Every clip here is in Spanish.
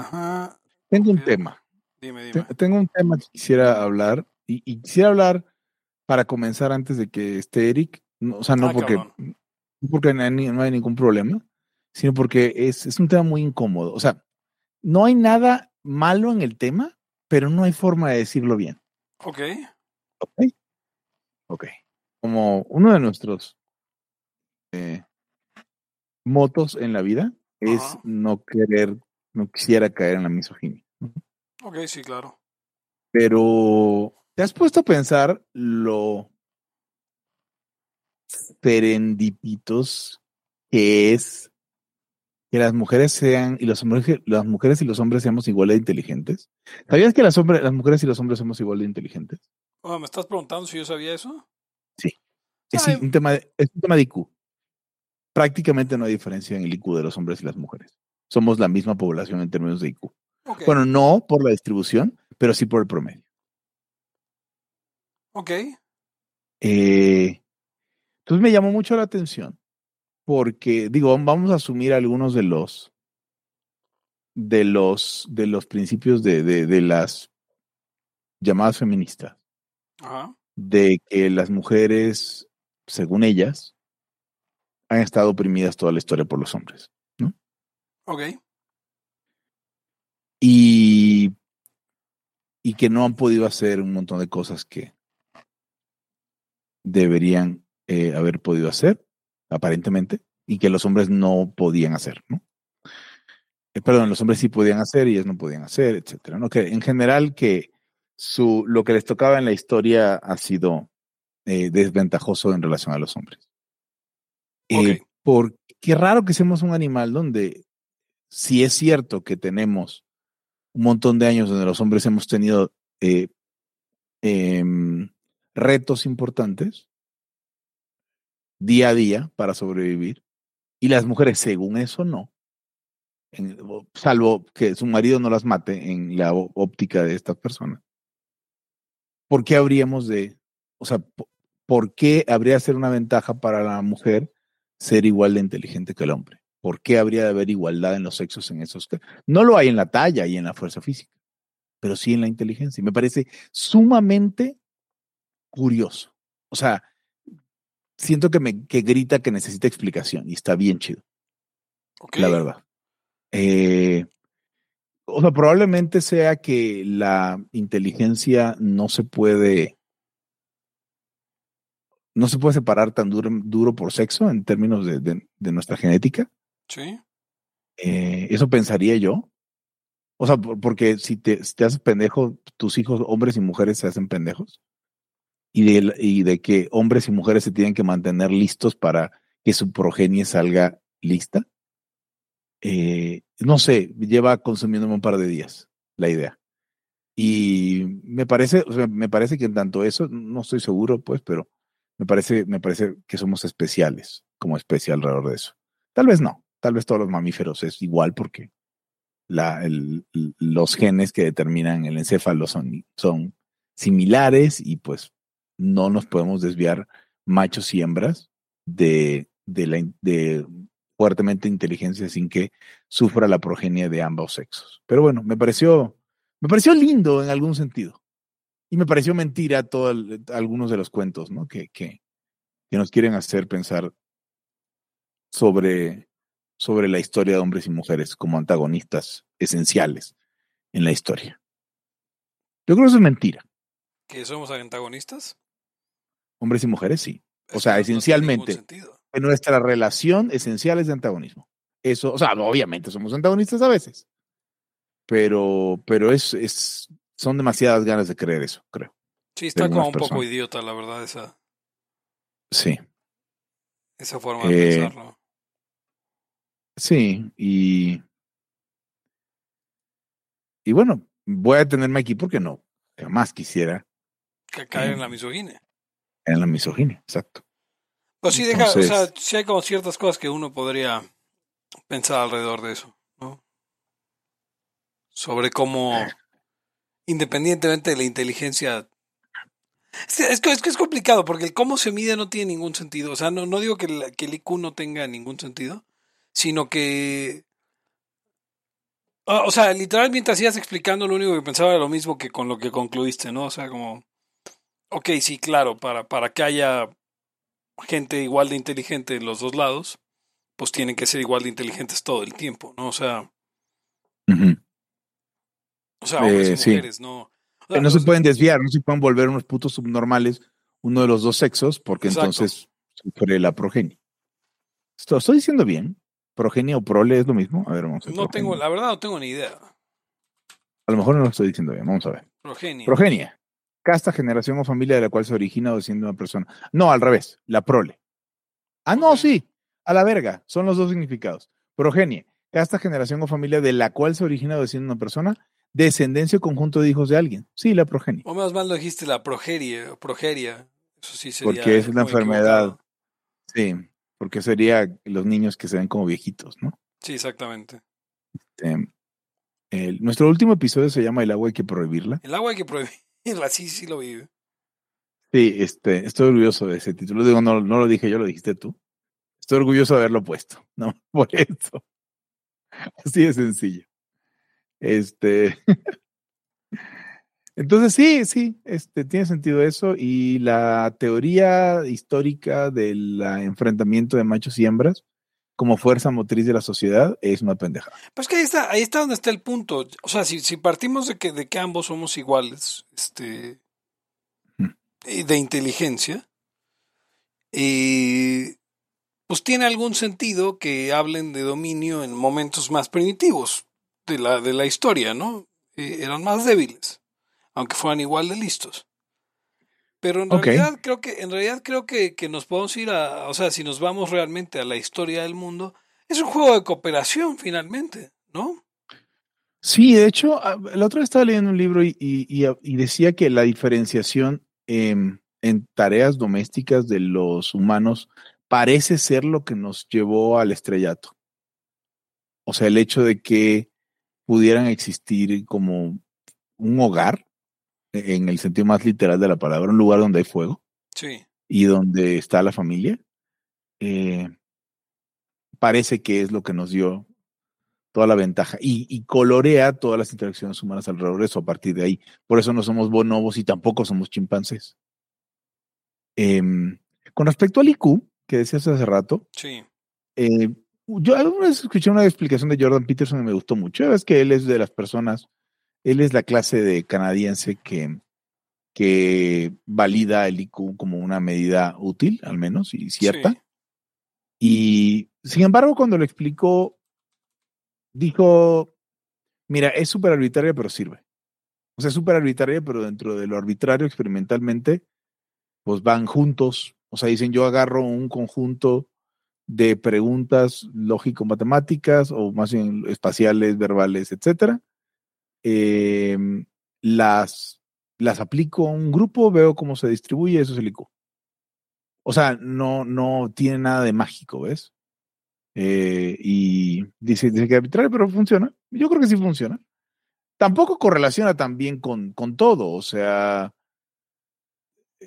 Ajá. Tengo un tema. Dime, dime. Tengo un tema que quisiera hablar y, quisiera hablar para comenzar antes de que esté Eric. o sea, no ah, porque, porque no hay, ningún problema, sino porque es, es un tema muy incómodo. O sea, no hay nada malo en el tema, pero no hay forma de decirlo bien. Ok. Ok. Ok. Como uno de nuestros eh, motos en la vida es no querer, no quisiera caer en la misoginia. Ok, sí, claro. Pero, ¿te has puesto a pensar lo serendipitos que es que las mujeres sean y los hombres, las mujeres y los hombres seamos igual de inteligentes? ¿Sabías que las, hombres, las mujeres y los hombres somos igual de inteligentes? ¿Me estás preguntando si yo sabía eso? Sí. Es, un tema de, es un tema de IQ prácticamente no hay diferencia en el IQ de los hombres y las mujeres. Somos la misma población en términos de IQ. Bueno, no por la distribución, pero sí por el promedio. Ok. Eh, entonces me llamó mucho la atención porque, digo, vamos a asumir algunos de los de los de los principios de, de, las llamadas feministas. De que las mujeres, según ellas, han estado oprimidas toda la historia por los hombres. Ok. Y, y que no han podido hacer un montón de cosas que deberían eh, haber podido hacer, aparentemente, y que los hombres no podían hacer, ¿no? Eh, perdón, los hombres sí podían hacer y ellos no podían hacer, etcétera, ¿no? Que en general que su, lo que les tocaba en la historia ha sido eh, desventajoso en relación a los hombres. Eh, porque qué raro que seamos un animal donde, si es cierto que tenemos un montón de años donde los hombres hemos tenido eh, em, retos importantes día a día para sobrevivir, y las mujeres, según eso, no. salvo que su marido no las mate en la óptica de estas personas. ¿Por qué habríamos de, o sea, por qué habría de ser una ventaja para la mujer ser igual de inteligente que el hombre. ¿Por qué habría de haber igualdad en los sexos en esos? No lo hay en la talla y en la fuerza física, pero sí en la inteligencia. Y me parece sumamente curioso. O sea, siento que me que grita que necesita explicación y está bien chido. La verdad. Eh, o sea, probablemente sea que la inteligencia no se puede no se puede separar tan duro, duro por sexo en términos de, nuestra genética. Sí. Eh, eso pensaría yo. O sea, porque si te, te haces pendejo, tus hijos, hombres y mujeres, se hacen pendejos. Y de, y de que hombres y mujeres se tienen que mantener listos para que su progenie salga lista. Eh, no sé, lleva consumiéndome un par de días la idea. Y me parece, o sea, me parece que en tanto eso, no estoy seguro, pues, pero me parece, me parece que somos especiales como especie alrededor de eso. Tal vez no, tal vez todos los mamíferos es igual porque los genes que determinan el encéfalo son, son similares y pues no nos podemos desviar machos y hembras de, de, la, de fuertemente inteligencia sin que sufra la progenie de ambos sexos. Pero bueno, me pareció, me pareció lindo en algún sentido. Y me pareció mentira todo algunos de los cuentos, ¿no? Que, que, que, nos quieren hacer pensar sobre, sobre la historia de hombres y mujeres como antagonistas esenciales en la historia. Yo creo que eso es mentira. ¿Que somos antagonistas? Hombres y mujeres, sí. O sea, esencialmente, en nuestra relación esencial es de antagonismo. Eso, o sea, obviamente somos antagonistas a veces, pero, pero es, es, son demasiadas ganas de creer eso, creo. Sí, está como un poco idiota, la verdad, esa. Sí. Esa forma de eh, pensarlo. Sí, y. Y bueno, voy a detenerme aquí porque no, jamás quisiera. Que caer en la misoginia. En la misoginia, exacto. Pues sí, deja, o sea, sí hay como ciertas cosas que uno podría pensar alrededor de eso, ¿no? Sobre cómo eh independientemente de la inteligencia. Es que, es complicado porque el cómo se mide no tiene ningún sentido. O sea, no, no digo que el, que el IQ no tenga ningún sentido, sino que Ah, o sea, literal, mientras ibas explicando, lo único que pensaba era lo mismo que con lo que concluiste, ¿no? O sea, como, ok, sí, claro, para, para que haya gente igual de inteligente en los dos lados, pues tienen que ser igual de inteligentes todo el tiempo, ¿no? O sea, o sea, hombres Eh, y sí. mujeres, ¿no? O sea, no se pueden desviar, no se pueden volver unos putos subnormales uno de los dos sexos, porque Exacto. entonces sufre la progenie. Esto, ¿Estoy diciendo bien? ¿Progenie o prole es lo mismo? A ver, vamos a ver. No tengo, progenie. la verdad no tengo ni idea. A lo mejor no lo estoy diciendo bien, vamos a ver. Progenie. Progenia. Casta, generación o familia de la cual se origina o desciende una persona. No, al revés, la prole. Ah, no, sí, a la verga, son los dos significados. Progenie. Casta, generación o familia de la cual se origina o desciende una persona. Descendencia o conjunto de hijos de alguien. Sí, la progenie. O más mal lo dijiste la progeria, progeria. Eso sí sería. Porque es una enfermedad. equivocado. Sí, porque sería los niños que se ven como viejitos, ¿no? Sí, exactamente. Este, el- nuestro último episodio se llama El agua hay que prohibirla. El agua hay que prohibirla, sí, sí lo vi. Sí, este, estoy orgulloso de ese título. Digo, no, no lo dije yo, lo dijiste tú. Estoy orgulloso de haberlo puesto, no por eso. Así de sencillo. Este. Entonces, sí, sí, este, tiene sentido eso. Y la teoría histórica del enfrentamiento de machos y hembras como fuerza motriz de la sociedad es una pendeja. Pues que ahí está, ahí está donde está el punto. O sea, si, si partimos de que, de que ambos somos iguales, este, Hmm. de inteligencia, eh, pues tiene algún sentido que hablen de dominio en momentos más primitivos de la, de la historia, ¿no? Eh, eran más débiles, aunque fueran igual de listos. Pero en realidad creo que, en realidad creo que, que nos podemos ir a, o sea, si nos vamos realmente a la historia del mundo, es un juego de cooperación finalmente, ¿no? Sí, de hecho, la otra vez estaba leyendo un libro y, y- decía que la diferenciación em, en tareas domésticas de los humanos parece ser lo que nos llevó al estrellato. O sea, el hecho de que pudieran existir como un hogar, en el sentido más literal de la palabra, un lugar donde hay fuego Sí. y donde está la familia, eh, parece que es lo que nos dio toda la ventaja y, y colorea todas las interacciones humanas alrededor de eso a partir de ahí. Por eso no somos bonobos y tampoco somos chimpancés. Em, con respecto al IQ, que decías hace rato, Sí. eh, yo alguna vez escuché una explicación de Jordan Peterson y me gustó mucho. Es que él es de las personas, él es la clase de canadiense que, que valida el IQ como una medida útil, al menos, y cierta. Sí. Y sin embargo, cuando lo explicó, dijo, mira, es súper arbitraria, pero sirve. O sea, es súper arbitraria, pero dentro de lo arbitrario experimentalmente, pues van juntos. O sea, dicen, yo agarro un conjunto de preguntas lógico-matemáticas o más bien espaciales, verbales, etcétera. Eh, las, las aplico a un grupo, veo cómo se distribuye, eso es el IQ. O sea, no, no tiene nada de mágico, ¿ves? Eh, y dice, que arbitrario, pero funciona. Yo creo que sí funciona. Tampoco correlaciona tan bien con, con todo, o sea,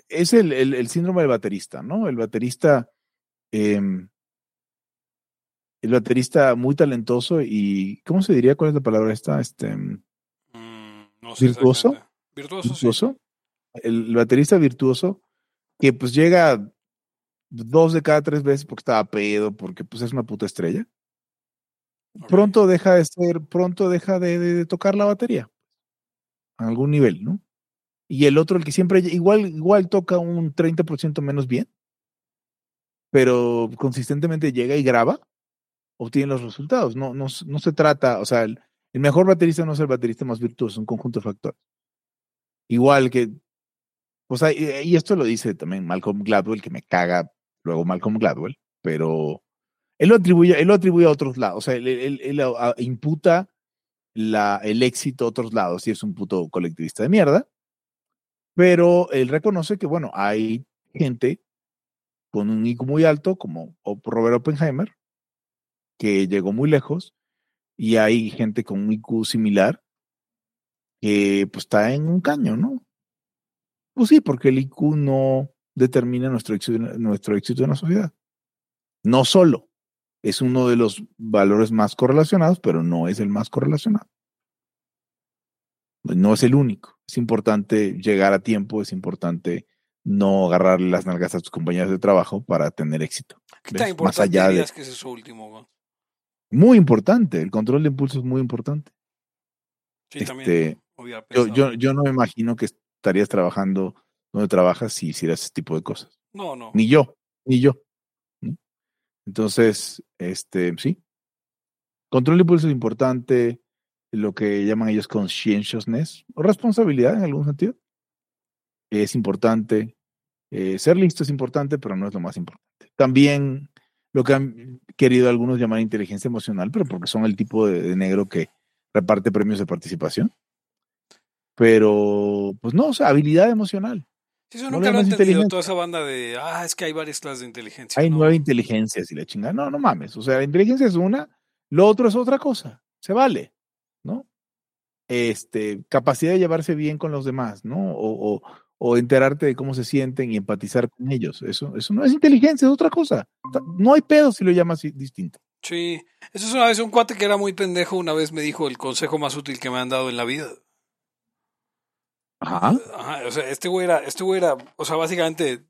es el, el, síndrome del baterista, ¿no? El baterista, eh, el baterista muy talentoso y, ¿cómo se diría? ¿Cuál es la palabra esta? Este, no sé ¿Virtuoso? Virtuoso, sí. virtuoso. El, baterista virtuoso que pues llega dos de cada tres veces porque estaba pedo, porque pues es una puta estrella. Pronto deja de ser, pronto deja de, de- de tocar la batería a algún nivel, ¿no? Y el otro, el que siempre igual, igual toca un 30% menos bien, pero consistentemente llega y graba, obtiene los resultados. No, no, no se trata, o sea, el, el mejor baterista no es el baterista más virtuoso, es un conjunto de factores. Igual que, pues, hay- y esto lo dice también Malcolm Gladwell, que me caga luego Malcolm Gladwell, pero él lo atribuye, él lo atribuye a otros lados, o sea, él, él- él a- a- imputa la, el éxito a otros lados y es un puto colectivista de mierda, pero él reconoce que, bueno, hay gente con un IQ muy alto, como o- Robert Oppenheimer, que llegó muy lejos, y hay gente con un IQ similar que pues está en un caño, ¿no? Pues sí, porque el IQ no determina nuestro éxito, nuestro éxito en la sociedad. No solo, es uno de los valores más correlacionados, pero no es el más correlacionado. No es el único. Es importante llegar a tiempo, es importante no agarrarle las nalgas a tus compañeros de trabajo para tener éxito. ¿Qué tan importante allá dirías que es eso último? Muy importante, el control de impulso es muy importante. Sí, también. Este, yo, yo, no me imagino que estarías trabajando donde trabajas si hicieras ese tipo de cosas. No, no. Ni yo, ni yo. Entonces, este, sí. Control de impulso es importante, lo que llaman ellos conscientiousness, o responsabilidad en algún sentido. Es importante. Eh, ser listo es importante, pero no es lo más importante. También lo que han querido algunos llamar inteligencia emocional, pero porque son el tipo de, negro que reparte premios de participación. Pero, pues no, o sea, habilidad emocional. Sí, eso nunca lo he entendido, toda esa banda de, ah, es que hay varias clases de inteligencia. Hay nueve inteligencias y la chingada. No, no mames. O sea, la inteligencia es una, lo otro es otra cosa. Se vale, ¿no? Este, capacidad de llevarse bien con los demás, ¿no? O, o, o enterarte de cómo se sienten y empatizar con ellos. Eso, eso no es inteligencia, es otra cosa. No hay pedo si lo llamas distinto. Sí, eso es una vez un cuate que era muy pendejo, una vez me dijo el consejo más útil que me han dado en la vida. Ajá. Ajá o sea, este güey era, este güey era, o sea, básicamente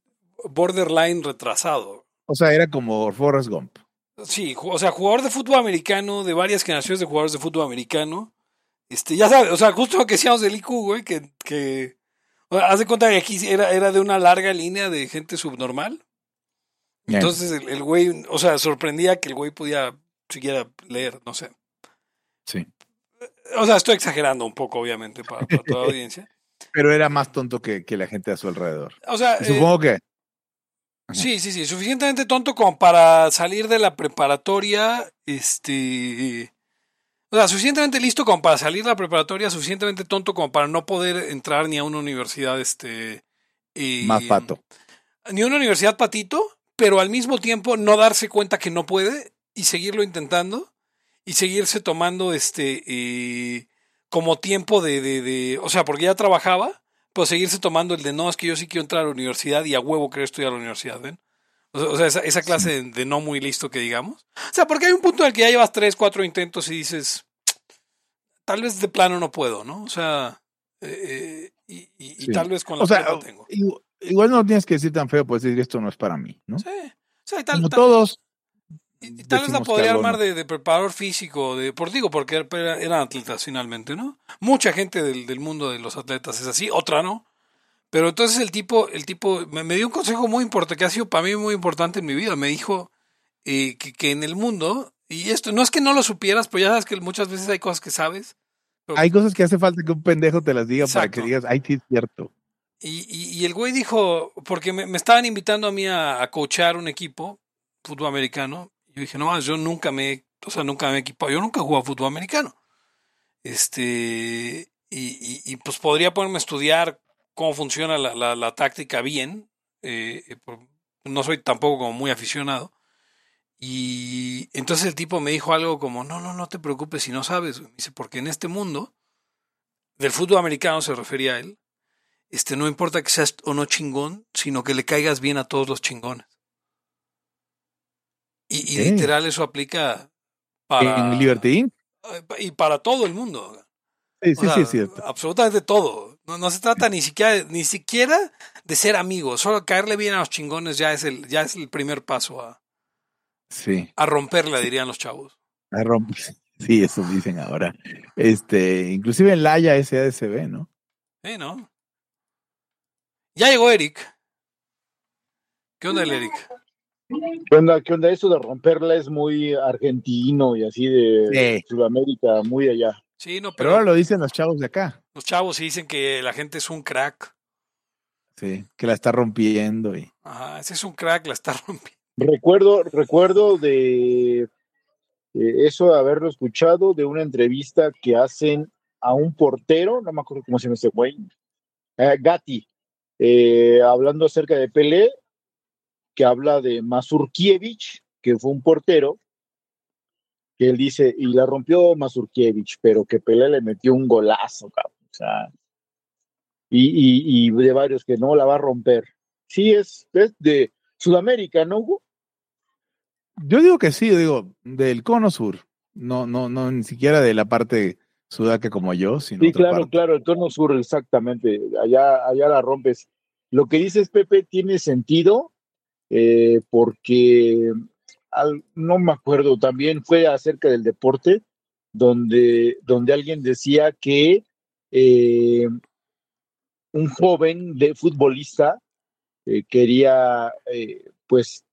borderline retrasado. O sea, era como Forrest Gump. Sí, o sea, jugador de fútbol americano, de varias generaciones de jugadores de fútbol americano. Este, ya sabes, o sea, justo lo que decíamos del IQ, güey, que, que Haz de cuenta que aquí era, era de una larga línea de gente subnormal. Entonces el, güey, o sea, sorprendía que el güey podía siquiera leer, no sé. Sí. O sea, estoy exagerando un poco, obviamente, para, toda la audiencia. Pero era más tonto que, que, la gente a su alrededor. O sea, supongo que. Sí, sí, sí, suficientemente tonto como para salir de la preparatoria, este, o sea, suficientemente listo como para salir de la preparatoria, suficientemente tonto como para no poder entrar ni a una universidad, este... Más pato. Ni a una universidad patito, pero al mismo tiempo no darse cuenta que no puede y seguirlo intentando y seguirse tomando este eh, como tiempo de, de, de, o sea, porque ya trabajaba, pero seguirse tomando el de no, es que yo sí quiero entrar a la universidad y a huevo quiero estudiar a la universidad, ¿ven? O sea, esa, esa clase de, no muy listo que digamos. O sea, porque hay un punto en el que ya llevas tres, cuatro intentos y dices, tal vez de plano no puedo, ¿no? O sea, eh, eh, y, tal vez con la o sea, tengo. Igual, no tienes que decir tan feo, puedes decir esto no es para mí, ¿no? Sí. O sea, tal, Como todos. Y, tal vez la podría armar de, preparador físico, de digo, porque eran atletas finalmente, ¿no? Mucha gente del, del mundo de los atletas es así, otra no. Pero entonces el tipo, el tipo me, dio un consejo muy importante, que ha sido para mí muy importante en mi vida. Me dijo eh, que, en el mundo, y esto no es que no lo supieras, pero ya sabes que muchas veces hay cosas que sabes. hay cosas que hace falta que un pendejo te las diga para que digas, ay, sí es cierto. Y, y, el güey dijo, porque me, estaban invitando a mí a, a coachar un equipo, fútbol americano. Y yo dije, no, yo nunca me, o sea, nunca me he equipado, yo nunca he jugado fútbol americano. Este, y, y, pues podría ponerme a estudiar cómo funciona la, la, táctica bien. Eh, eh, no soy tampoco como muy aficionado. Y entonces el tipo me dijo algo como, no, no, no te preocupes si no sabes. dice, porque en este mundo, del fútbol americano se refería a él, este, no importa que seas o no chingón, sino que le caigas bien a todos los chingones. Y, literal eso aplica para... ¿En Liberty Y para todo el mundo. Sí, sí, sí, es cierto. Absolutamente todo. No, no se trata ni siquiera, ni siquiera de ser amigos. Solo caerle bien a los chingones ya es el, ya es el primer paso a, sí. a romperla, dirían los chavos. A romper. Sí, eso dicen ahora. Este, inclusive en Laia SADCB, ¿no? Sí, ¿no? Ya llegó Eric. ¿Qué onda el Eric? ¿Qué onda? ¿Qué onda? Eso de romperla es muy argentino y así de Sudamérica, muy allá. Sí, no, pero, ahora lo dicen los chavos de acá. Los chavos sí dicen que la gente es un crack. Sí, que la está rompiendo. Y... Ajá, ese es un crack, la está rompiendo. Recuerdo, recuerdo de, eso, haberlo escuchado, de una entrevista que hacen a un portero, no me acuerdo cómo se llama ese güey, eh, Gatti, eh, hablando acerca de Pelé, que habla de Mazurkiewicz, que fue un portero, que él dice, y la rompió Mazurkiewicz, pero que Pelé le metió un golazo, cabrón. O sea, y, y, de varios que no la va a romper. Sí, es, es de Sudamérica, ¿no, Hugo? Yo digo que sí, digo, del cono sur, no, no, no, ni siquiera de la parte Sudaca como yo, sino Sí, claro, claro, el cono sur, exactamente. Allá, allá la rompes. Lo que dices, Pepe, tiene sentido eh, porque no me acuerdo, también fue acerca del deporte, donde, donde alguien decía que eh, un joven de futbolista eh, quería eh, pues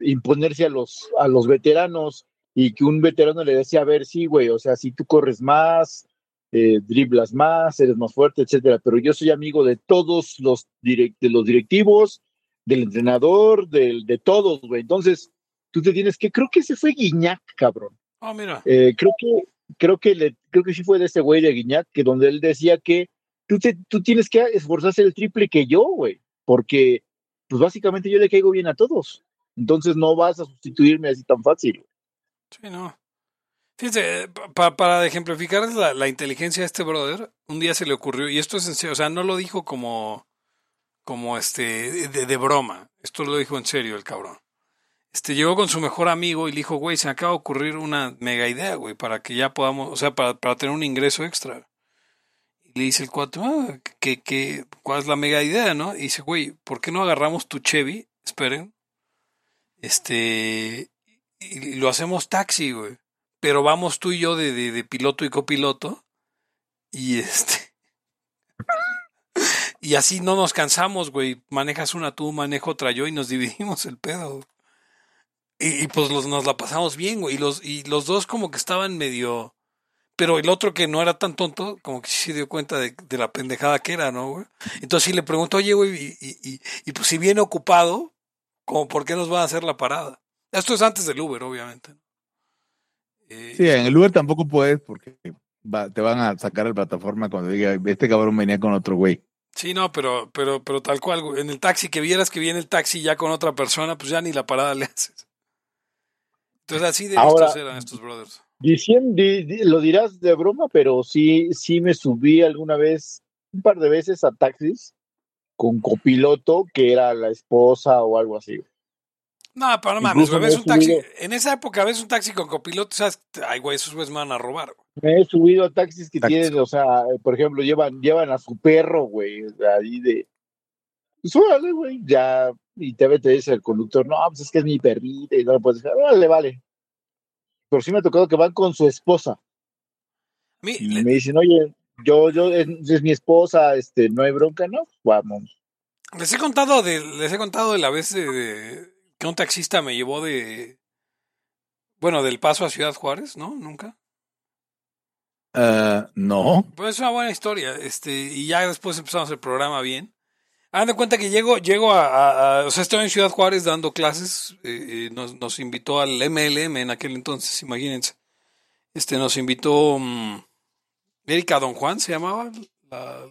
imponerse a los, a los veteranos y que un veterano le decía, a ver, sí, güey, o sea, si tú corres más, eh, driblas más, eres más fuerte, etcétera, pero yo soy amigo de todos los, direct, de los directivos, del entrenador, del, de todos, güey. Entonces, tú te tienes que, creo que ese fue Guiñac, cabrón. Ah, mira. Eh, creo que, creo que le, creo que sí fue de ese güey de Guiñac, que donde él decía que tú, te, tú tienes que esforzarse el triple que yo, güey, porque, pues básicamente yo le caigo bien a todos. Entonces no vas a sustituirme así tan fácil. Sí, no. Fíjense, pa, para ejemplificar la, la, inteligencia de este brother, un día se le ocurrió, y esto es en serio, o sea, no lo dijo como, como este, de, de broma, esto lo dijo en serio el cabrón. Este, llegó con su mejor amigo y le dijo, güey, se me acaba de ocurrir una mega idea, güey, para que ya podamos, o sea, para, para tener un ingreso extra. Y le dice el cuatro, ah, que, ¿cuál es la mega idea, no? Y dice, güey, ¿por qué no agarramos tu Chevy? Esperen. Este, y lo hacemos taxi, güey. Pero vamos tú y yo de, de, de piloto y copiloto. Y este. y así no nos cansamos, güey. Manejas una tú, manejo otra yo y nos dividimos el pedo. Y, y pues los, nos la pasamos bien, güey. Y los, y los dos como que estaban medio. Pero el otro que no era tan tonto, como que sí se dio cuenta de, de la pendejada que era, ¿no, güey? Entonces sí le preguntó, oye, güey, y, y, y, y pues si viene ocupado, como por qué nos va a hacer la parada. Esto es antes del Uber, obviamente. Eh, sí, en el Uber tampoco puedes porque va, te van a sacar la plataforma cuando diga, este cabrón venía con otro güey. Sí, no, pero, pero, pero tal cual, en el taxi, que vieras que viene el taxi ya con otra persona, pues ya ni la parada le haces. Entonces así de Ahora, listos eran estos brothers. Diciendo, di, di, lo dirás de broma, pero sí, sí me subí alguna vez, un par de veces a taxis con copiloto que era la esposa o algo así. No, pero no mames, güey, ves un taxi, en esa época ves un taxi con copiloto, sabes, ay, güey, esos güeyes me van a robar. Güey. Me he subido a taxis que Taxi. tienen, o sea, por ejemplo, llevan, llevan a su perro, güey, ahí de, pues órale, güey, ya, y te, te dice el conductor, no, pues es que es mi perrita, y no lo puedes dejar, vale, vale. Pero sí me ha tocado que van con su esposa. Mi, y le... me dicen, oye, yo, yo, es, es, mi esposa, este, no hay bronca, ¿no? Vamos. Les he contado de, les he contado de la vez de, de que un taxista me llevó de, bueno, del Paso a Ciudad Juárez, ¿no? Nunca. Uh, no. Pues es una buena historia, este, y ya después empezamos el programa bien. Hagan de cuenta que llego, llego a, a, a, o sea, estoy en Ciudad Juárez dando clases, eh, nos, nos, invitó al MLM en aquel entonces, imagínense. Este, nos invitó um, Erika Don Juan, se llamaba, la,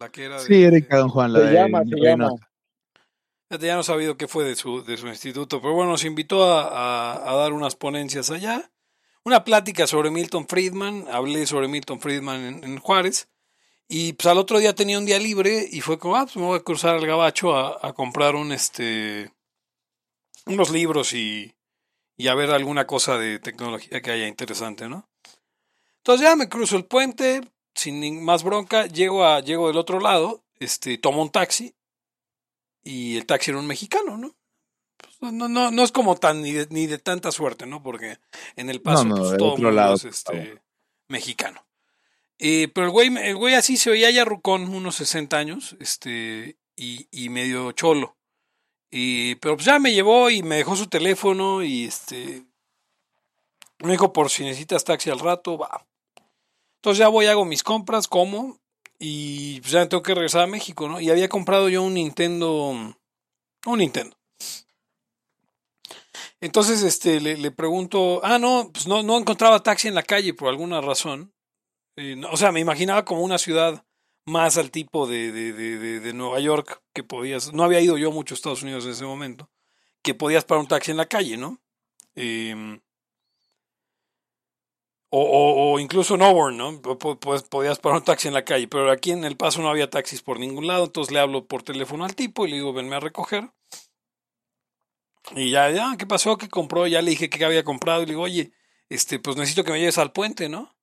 la que era. De, sí, Erika Don Juan, la se de, llama, se llama. Ya no he sabido qué fue de su, de su instituto, pero bueno, nos invitó a, a, a, dar unas ponencias allá. Una plática sobre Milton Friedman, hablé sobre Milton Friedman en, en Juárez. Y pues al otro día tenía un día libre y fue como, ah, pues me voy a cruzar al gabacho a, a comprar un este unos libros y, y, a ver alguna cosa de tecnología que haya interesante, ¿no? Entonces ya me cruzo el puente, sin más bronca, llego a, llego del otro lado, este, tomo un taxi, y el taxi era un mexicano, ¿no? Pues no, no, no es como tan ni de, ni de tanta suerte, ¿no? Porque en el paso no, no, pues, todo otro lado, es este, mexicano. Eh, pero el güey, el güey así se veía ya rucón, unos 60 años, este, y, y medio cholo. Y, pero pues ya me llevó y me dejó su teléfono y este, me dijo por si necesitas taxi al rato, va. Entonces ya voy, hago mis compras, como, y pues ya tengo que regresar a México, ¿no? Y había comprado yo un Nintendo, un Nintendo. Entonces, este, le, le pregunto, ah, no, pues no, no encontraba taxi en la calle por alguna razón. Eh, no, o sea, me imaginaba como una ciudad más al tipo de, de, de, de, Nueva York que podías, no había ido yo mucho a Estados Unidos en ese momento, que podías parar un taxi en la calle, ¿no? O, o, o, incluso en Auburn, ¿no? Pues podías parar un taxi en la calle, pero aquí en El Paso no había taxis por ningún lado, entonces le hablo por teléfono al tipo y le digo, venme a recoger. Y ya, ya, ¿qué pasó? ¿Qué compró? Ya le dije que había comprado y le digo, oye, este, pues necesito que me lleves al puente, ¿no?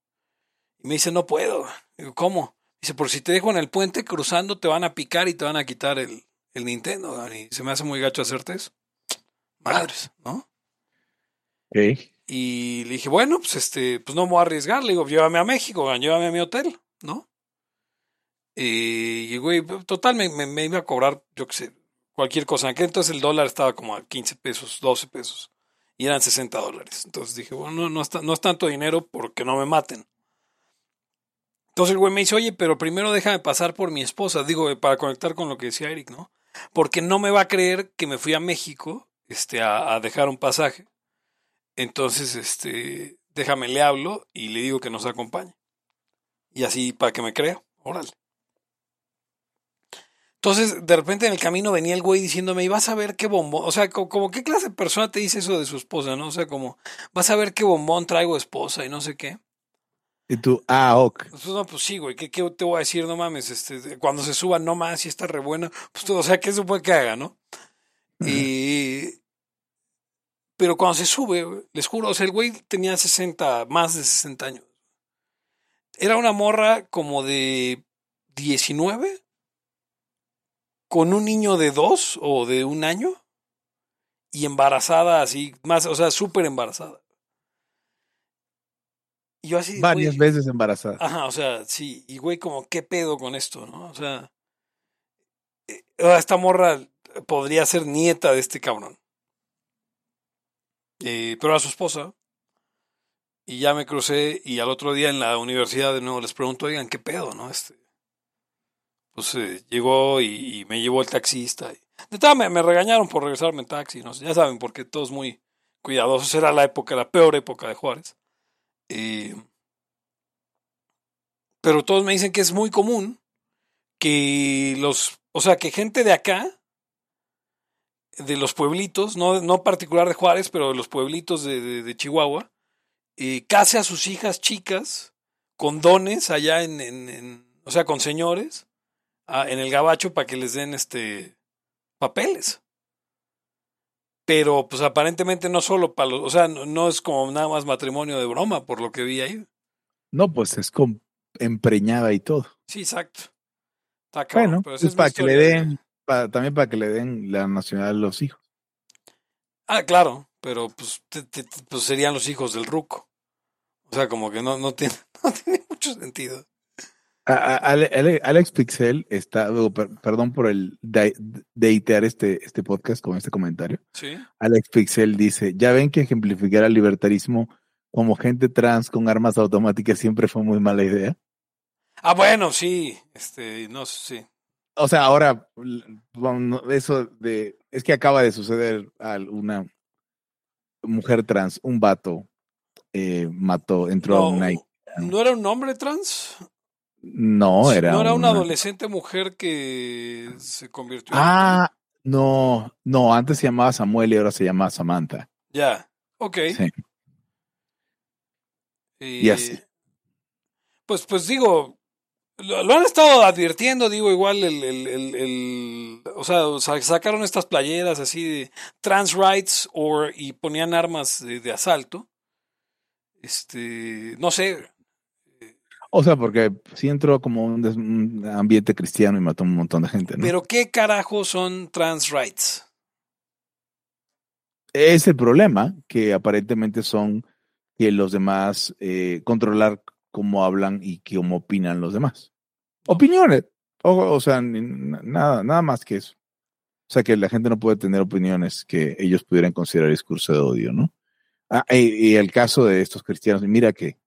Y me dice, no puedo. Digo, ¿cómo? Dice, por si te dejo en el puente cruzando, te van a picar y te van a quitar el, el Nintendo. Y se me hace muy gacho hacerte eso. Madres, ¿no? Y le dije, bueno, pues este, pues no me voy a arriesgar. Le digo, llévame a México, llévame a mi hotel, ¿no? Y, güey, total, me, me, me, iba a cobrar, yo qué sé, cualquier cosa. En aquel entonces el dólar estaba como a 15 pesos, 12 pesos. Y eran 60 dólares. Entonces dije, bueno, no, no, es, no es tanto dinero porque no me maten. Entonces el güey me dice, oye, pero primero déjame pasar por mi esposa. Digo, para conectar con lo que decía Eric, ¿no? Porque no me va a creer que me fui a México este, a, a dejar un pasaje. Entonces, este, déjame, le hablo y le digo que nos acompañe. Y así para que me crea, órale. Entonces, de repente en el camino venía el güey diciéndome, y vas a ver qué bombón, o sea, como, como, qué clase de persona te dice eso de su esposa, ¿no? O sea, como, vas a ver qué bombón traigo esposa y no sé qué. Y tú, ah, ok. Pues no, pues sí, güey, ¿qué, ¿qué, te voy a decir? No mames, este, cuando se suba, no más, si está re buena, pues todo, o sea, ¿qué se puede que haga, no? Uh -huh. Y... Pero cuando se sube, les juro, o sea, el güey tenía 60, más de 60 años. Era una morra como de 19 con un niño de dos o de un año y embarazada así, más, o sea, súper embarazada. Y yo así. Varias güey, veces embarazada. Ajá, o sea, sí, y güey, como, ¿qué pedo con esto, no? O sea, esta morra podría ser nieta de este cabrón. Eh, pero a su esposa. Y ya me crucé y al otro día en la universidad de nuevo les pregunto, oigan, ¿qué pedo, no? Este, pues eh, llegó y, y, me llevó el taxista. Y, de tal, me, me, regañaron por regresarme en taxi, no ya saben, porque todos muy cuidadosos. Era la época, la peor época de Juárez. Eh, pero todos me dicen que es muy común que los, o sea, que gente de acá, de los pueblitos, no, no particular de Juárez, pero de los pueblitos de, Chihuahua, eh, case a sus hijas chicas con dones allá en, en, en o sea, con señores, a, en el gabacho para que les den este papeles. Pero pues aparentemente no solo para los, o sea, no, no, es como nada más matrimonio de broma por lo que vi ahí. No, pues es con empreñada y todo. Sí, exacto. Está bueno, es, es para que le den, para, también para que le den la nacionalidad a los hijos. Ah, claro, pero pues, te, te, pues serían los hijos del ruco. O sea, como que no, no, tiene, no tiene mucho sentido. Alex Pixel está, perdón por el deitear este, este podcast con este comentario. Sí. Alex Pixel dice, ya ven que ejemplificar al libertarismo como gente trans con armas automáticas siempre fue muy mala idea. Ah, bueno, sí, este, no sé, sí. O sea, ahora, eso de, es que acaba de suceder a una mujer trans, un vato eh, mató, entró no, a una... ¿No era un hombre trans? No, era. No era una, una, adolescente mujer que se convirtió. Ah, en... no, no, antes se llamaba Samuel y ahora se llama Samantha. Ya, ok. Sí. Y, y así. Pues, pues digo, lo, lo, han estado advirtiendo, digo, igual el, el, el, el, o sea, sacaron estas playeras así de trans rights or, y ponían armas de, de asalto. Este, no sé, o sea, porque sí entró como un, un, ambiente cristiano y mató un montón de gente, ¿no? Pero ¿qué carajo son trans rights? Es el problema, que aparentemente son que los demás eh, controlar cómo hablan y cómo opinan los demás. Opiniones. O, o sea, nada, nada más que eso. O sea, que la gente no puede tener opiniones que ellos pudieran considerar discurso de odio, ¿no? Ah, y, y el caso de estos cristianos, mira que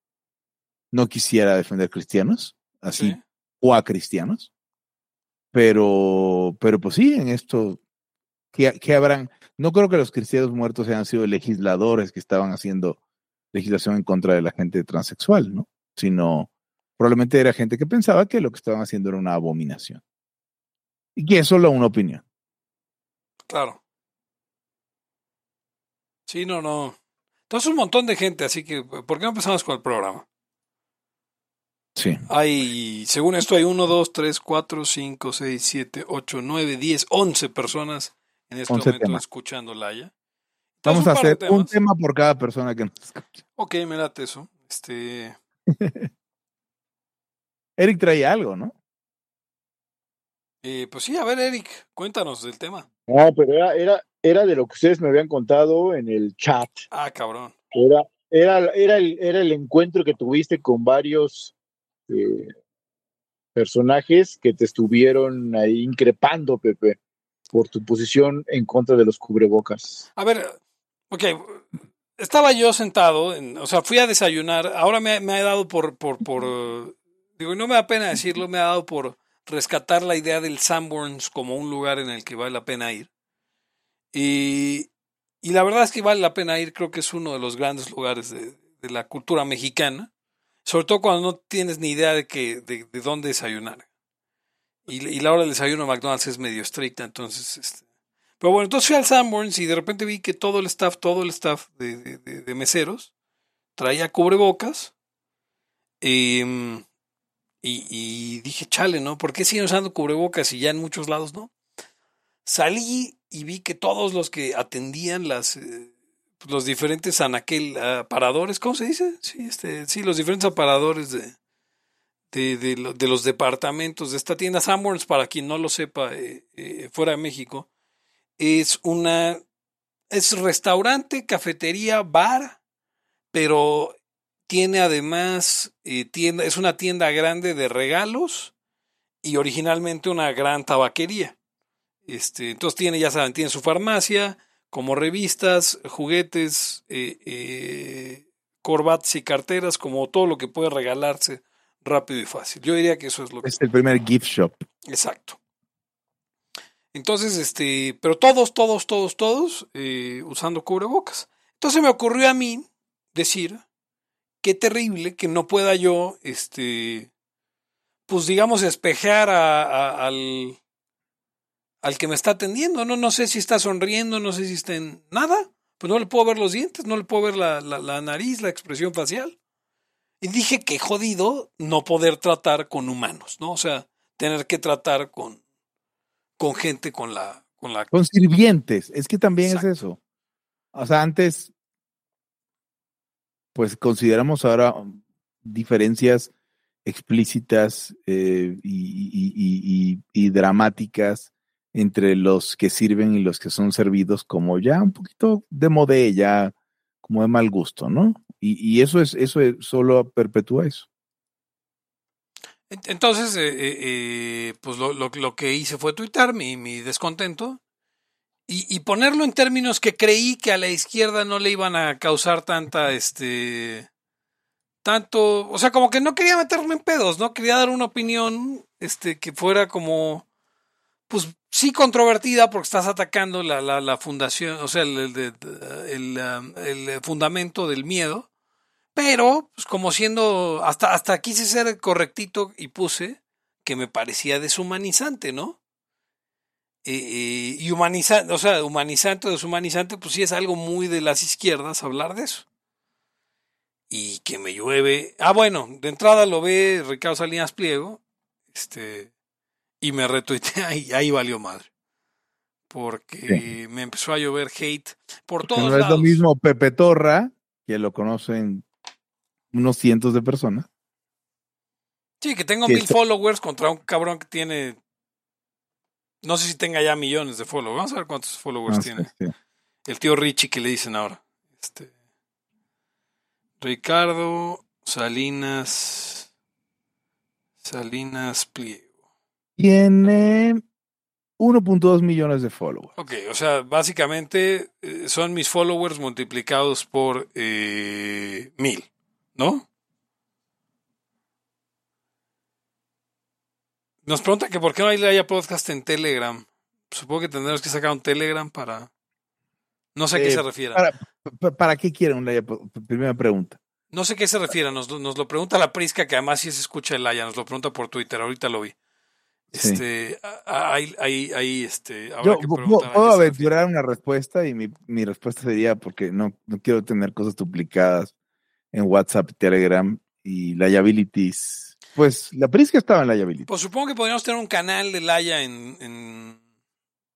no quisiera defender cristianos, así, sí. o a cristianos, pero, pero pues sí, en esto, que, que habrán, no creo que los cristianos muertos hayan sido legisladores que estaban haciendo legislación en contra de la gente transexual, ¿no? Sino probablemente era gente que pensaba que lo que estaban haciendo era una abominación. Y que es solo una opinión. Claro. Sí, no, no. Entonces un montón de gente, así que, ¿por qué no empezamos con el programa? Sí. Hay, según esto, hay 1, 2, 3, 4, 5, 6, 7, 8, 9, 10, 11 personas en este momento temas. escuchando Laia. Vamos a hacer un tema por cada persona que nos escuche. Ok, me late eso. Este. Eric traía algo, ¿no? Eh, pues sí, a ver, Eric, cuéntanos del tema. No, pero era, era, era de lo que ustedes me habían contado en el chat. Ah, cabrón. Era, era, era, el, era el encuentro que tuviste con varios eh, personajes que te estuvieron ahí increpando, Pepe, por tu posición en contra de los cubrebocas. A ver, ok, estaba yo sentado, en- o sea, fui a desayunar, ahora me, me ha dado por, por, por, digo, no me da pena decirlo, me ha dado por rescatar la idea del Sanborns como un lugar en el que vale la pena ir. Y, y la verdad es que vale la pena ir, creo que es uno de los grandes lugares de, de la cultura mexicana, sobre todo cuando no tienes ni idea de, que, de, de dónde desayunar. Y, y la hora del desayuno de McDonald's es medio estricta, entonces... Este, pero bueno, entonces fui al Sanborns y de repente vi que todo el staff, todo el staff de, de- de- meseros traía cubrebocas. em, y, y dije, chale, ¿no? ¿Por qué siguen usando cubrebocas y ya en muchos lados no? Salí y vi que todos los que atendían las, eh, los diferentes anaquel aparadores, ¿cómo se dice? Sí, este, sí, los diferentes aparadores de, de, de lo- de los departamentos de esta tienda Sanborns, para quien no lo sepa, eh, eh, fuera de México, es una es restaurante, cafetería, bar, pero tiene además eh, tienda, es una tienda grande de regalos y originalmente una gran tabaquería. Este, entonces tiene, ya saben, tiene su farmacia, como revistas, juguetes, eh, eh, corbatas y carteras, como todo lo que puede regalarse rápido y fácil. Yo diría que eso es lo que Es el primer gift shop. Exacto. Entonces, este, pero todos, todos, todos, todos eh, usando cubrebocas. Entonces me ocurrió a mí decir, qué terrible que no pueda yo, este, pues digamos, espejar a- a- al, al que me está atendiendo. No, no sé si está sonriendo, no sé si está en nada. Pues no le puedo ver los dientes, no le puedo ver la, la- la nariz, la expresión facial. Y dije que jodido no poder tratar con humanos, ¿no? O sea, tener que tratar con, con gente con la, con la Con sirvientes. Es que también Exacto. es eso. O sea, antes, pues consideramos ahora um, diferencias explícitas eh, y, y- y- y- y dramáticas entre los que sirven y los que son servidos como ya un poquito de modé, ya como de mal gusto, ¿no? Y, y eso es, eso es- solo perpetúa eso. Ent- Entonces, eh, eh, eh, pues lo, lo- lo que hice fue tuitar mi, mi descontento y, y ponerlo en términos que creí que a la izquierda no le iban a causar tanta, este, tanto, o sea, como que no quería meterme en pedos, ¿no? Quería dar una opinión, este, que fuera como, pues sí controvertida porque estás atacando la, la, fundación, o sea, el, el, um, el fundamento del miedo. Pero, pues como siendo, hasta, hasta quise ser correctito y puse que me parecía deshumanizante, ¿no? Eh, eh, y humanizante, o sea, humanizante o deshumanizante, pues sí es algo muy de las izquierdas hablar de eso. Y que me llueve. Ah, bueno, de entrada lo ve Ricardo Salinas Pliego, este, y me retuitea y ahí valió madre. Porque me empezó a llover hate por todos no es lo mismo Pepe Torra, que lo conocen unos cientos de personas. Sí, que tengo que mil followers contra un cabrón que tiene. No sé si tenga ya millones de followers. Vamos a ver cuántos followers No tiene. sé, sí. El tío Richie que le dicen ahora. Este. Ricardo Salinas. Salinas Pliego. Tiene 1.2 millones de followers. Ok, o sea, básicamente eh, son mis followers multiplicados por eh, mil, ¿no? Nos pregunta que por qué no hay haya podcast en Telegram. Supongo que tendremos que sacar un Telegram para... No sé a qué Eh, se refiere. Para, pa- ¿para qué quieren un Laia? Primera pregunta. No sé a qué se refiere. Nos, lo- nos lo pregunta la Prisca, que además sí se escucha el Laya. Nos lo pregunta por Twitter. Ahorita lo vi. Sí. Este, a- ahí, ahí, ahí, este, habrá Yo que preguntar puedo aventurar una respuesta y mi, mi respuesta sería porque no, no quiero tener cosas duplicadas en WhatsApp, Telegram y liabilities. Pues la Prisca estaba en liabilities. Pues supongo que podríamos tener un canal de Laia en, en,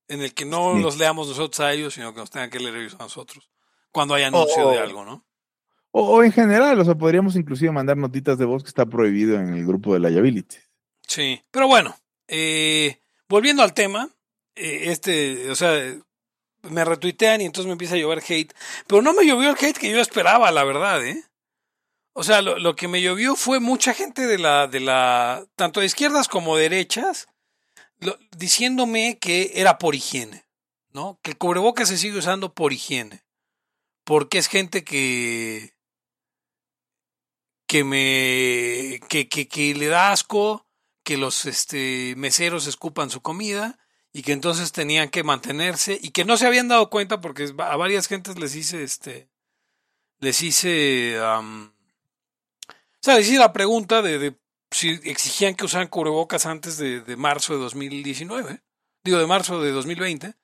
en el que no Sí. los leamos nosotros a ellos, sino que nos tengan que leer ellos a nosotros. Cuando hay anuncio Oh. de algo, ¿no? O, o en general, o sea, podríamos inclusive mandar notitas de voz que está prohibido en el grupo de Liability. Sí, pero bueno, eh, volviendo al tema, eh, este, o sea, me retuitean y entonces me empieza a llover hate, pero no me llovió el hate que yo esperaba, la verdad, ¿eh? O sea, lo, lo que me llovió fue mucha gente de la, de la, tanto de izquierdas como derechas, diciéndome que era por higiene, ¿no? Que el cubrebocas se sigue usando por higiene, porque es gente que, que me, que, que, que le da asco que los este, meseros escupan su comida y que entonces tenían que mantenerse y que no se habían dado cuenta porque a varias gentes les hice este les hice o sea les hice la pregunta de, de si exigían que usaran cubrebocas antes de, de marzo de 2019 digo de marzo de 2020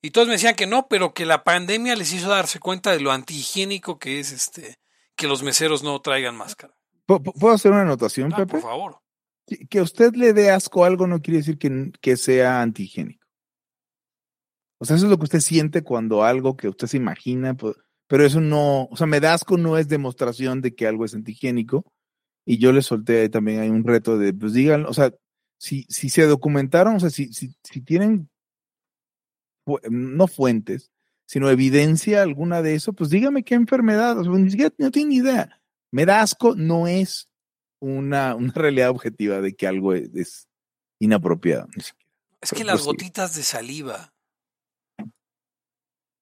y todos me decían que no pero que la pandemia les hizo darse cuenta de lo antihigiénico que es este que los meseros no traigan máscara ¿Pu- pu- ¿Puedo hacer una anotación, Ah, Pepe? por favor Que usted le dé asco a algo no quiere decir que, que sea antihigiénico. O sea, eso es lo que usted siente cuando algo que usted se imagina, pero eso no, o sea, me da asco no es demostración de que algo es antihigiénico. Y yo le solté ahí también hay un reto de, pues digan, o sea, si, si se documentaron, o sea, si, si, si tienen, no fuentes, sino evidencia alguna de eso, pues dígame qué enfermedad, o sea, no tiene ni idea. Me da asco no es una, una realidad objetiva de que algo es, es inapropiado. es que las gotitas de saliva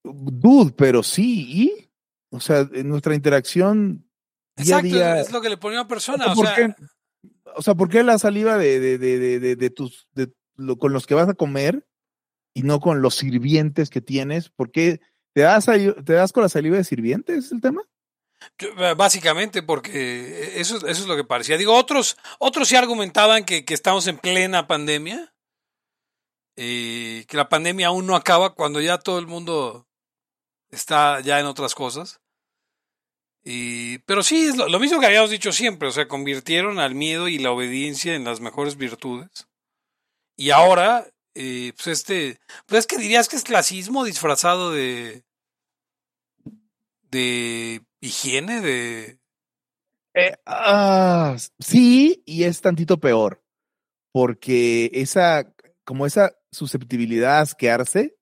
Dude, pero sí, y, o sea, en nuestra interacción día a Exacto, día. es, lo que le ponía a una persona. o sea, O ¿por sea, qué? O sea, ¿por qué la saliva de, de, de, de, tus, lo, con los que vas a comer y no con los sirvientes que tienes? ¿Por qué te das, te das con la saliva de sirvientes? ¿Es el tema? Eh, básicamente porque eso, eso es lo que parecía. Digo, otros, otros sí argumentaban que, que estamos en plena pandemia, y que la pandemia aún no acaba cuando ya todo el mundo está ya en otras cosas. Y, pero sí, es lo, lo mismo que habíamos dicho siempre, o sea, convirtieron al miedo y la obediencia en las mejores virtudes. Y ahora, eh, pues este, pues es que dirías que es clasismo disfrazado de, de higiene, de... Ah, sí, y es tantito peor, porque esa, como esa susceptibilidad a asquearse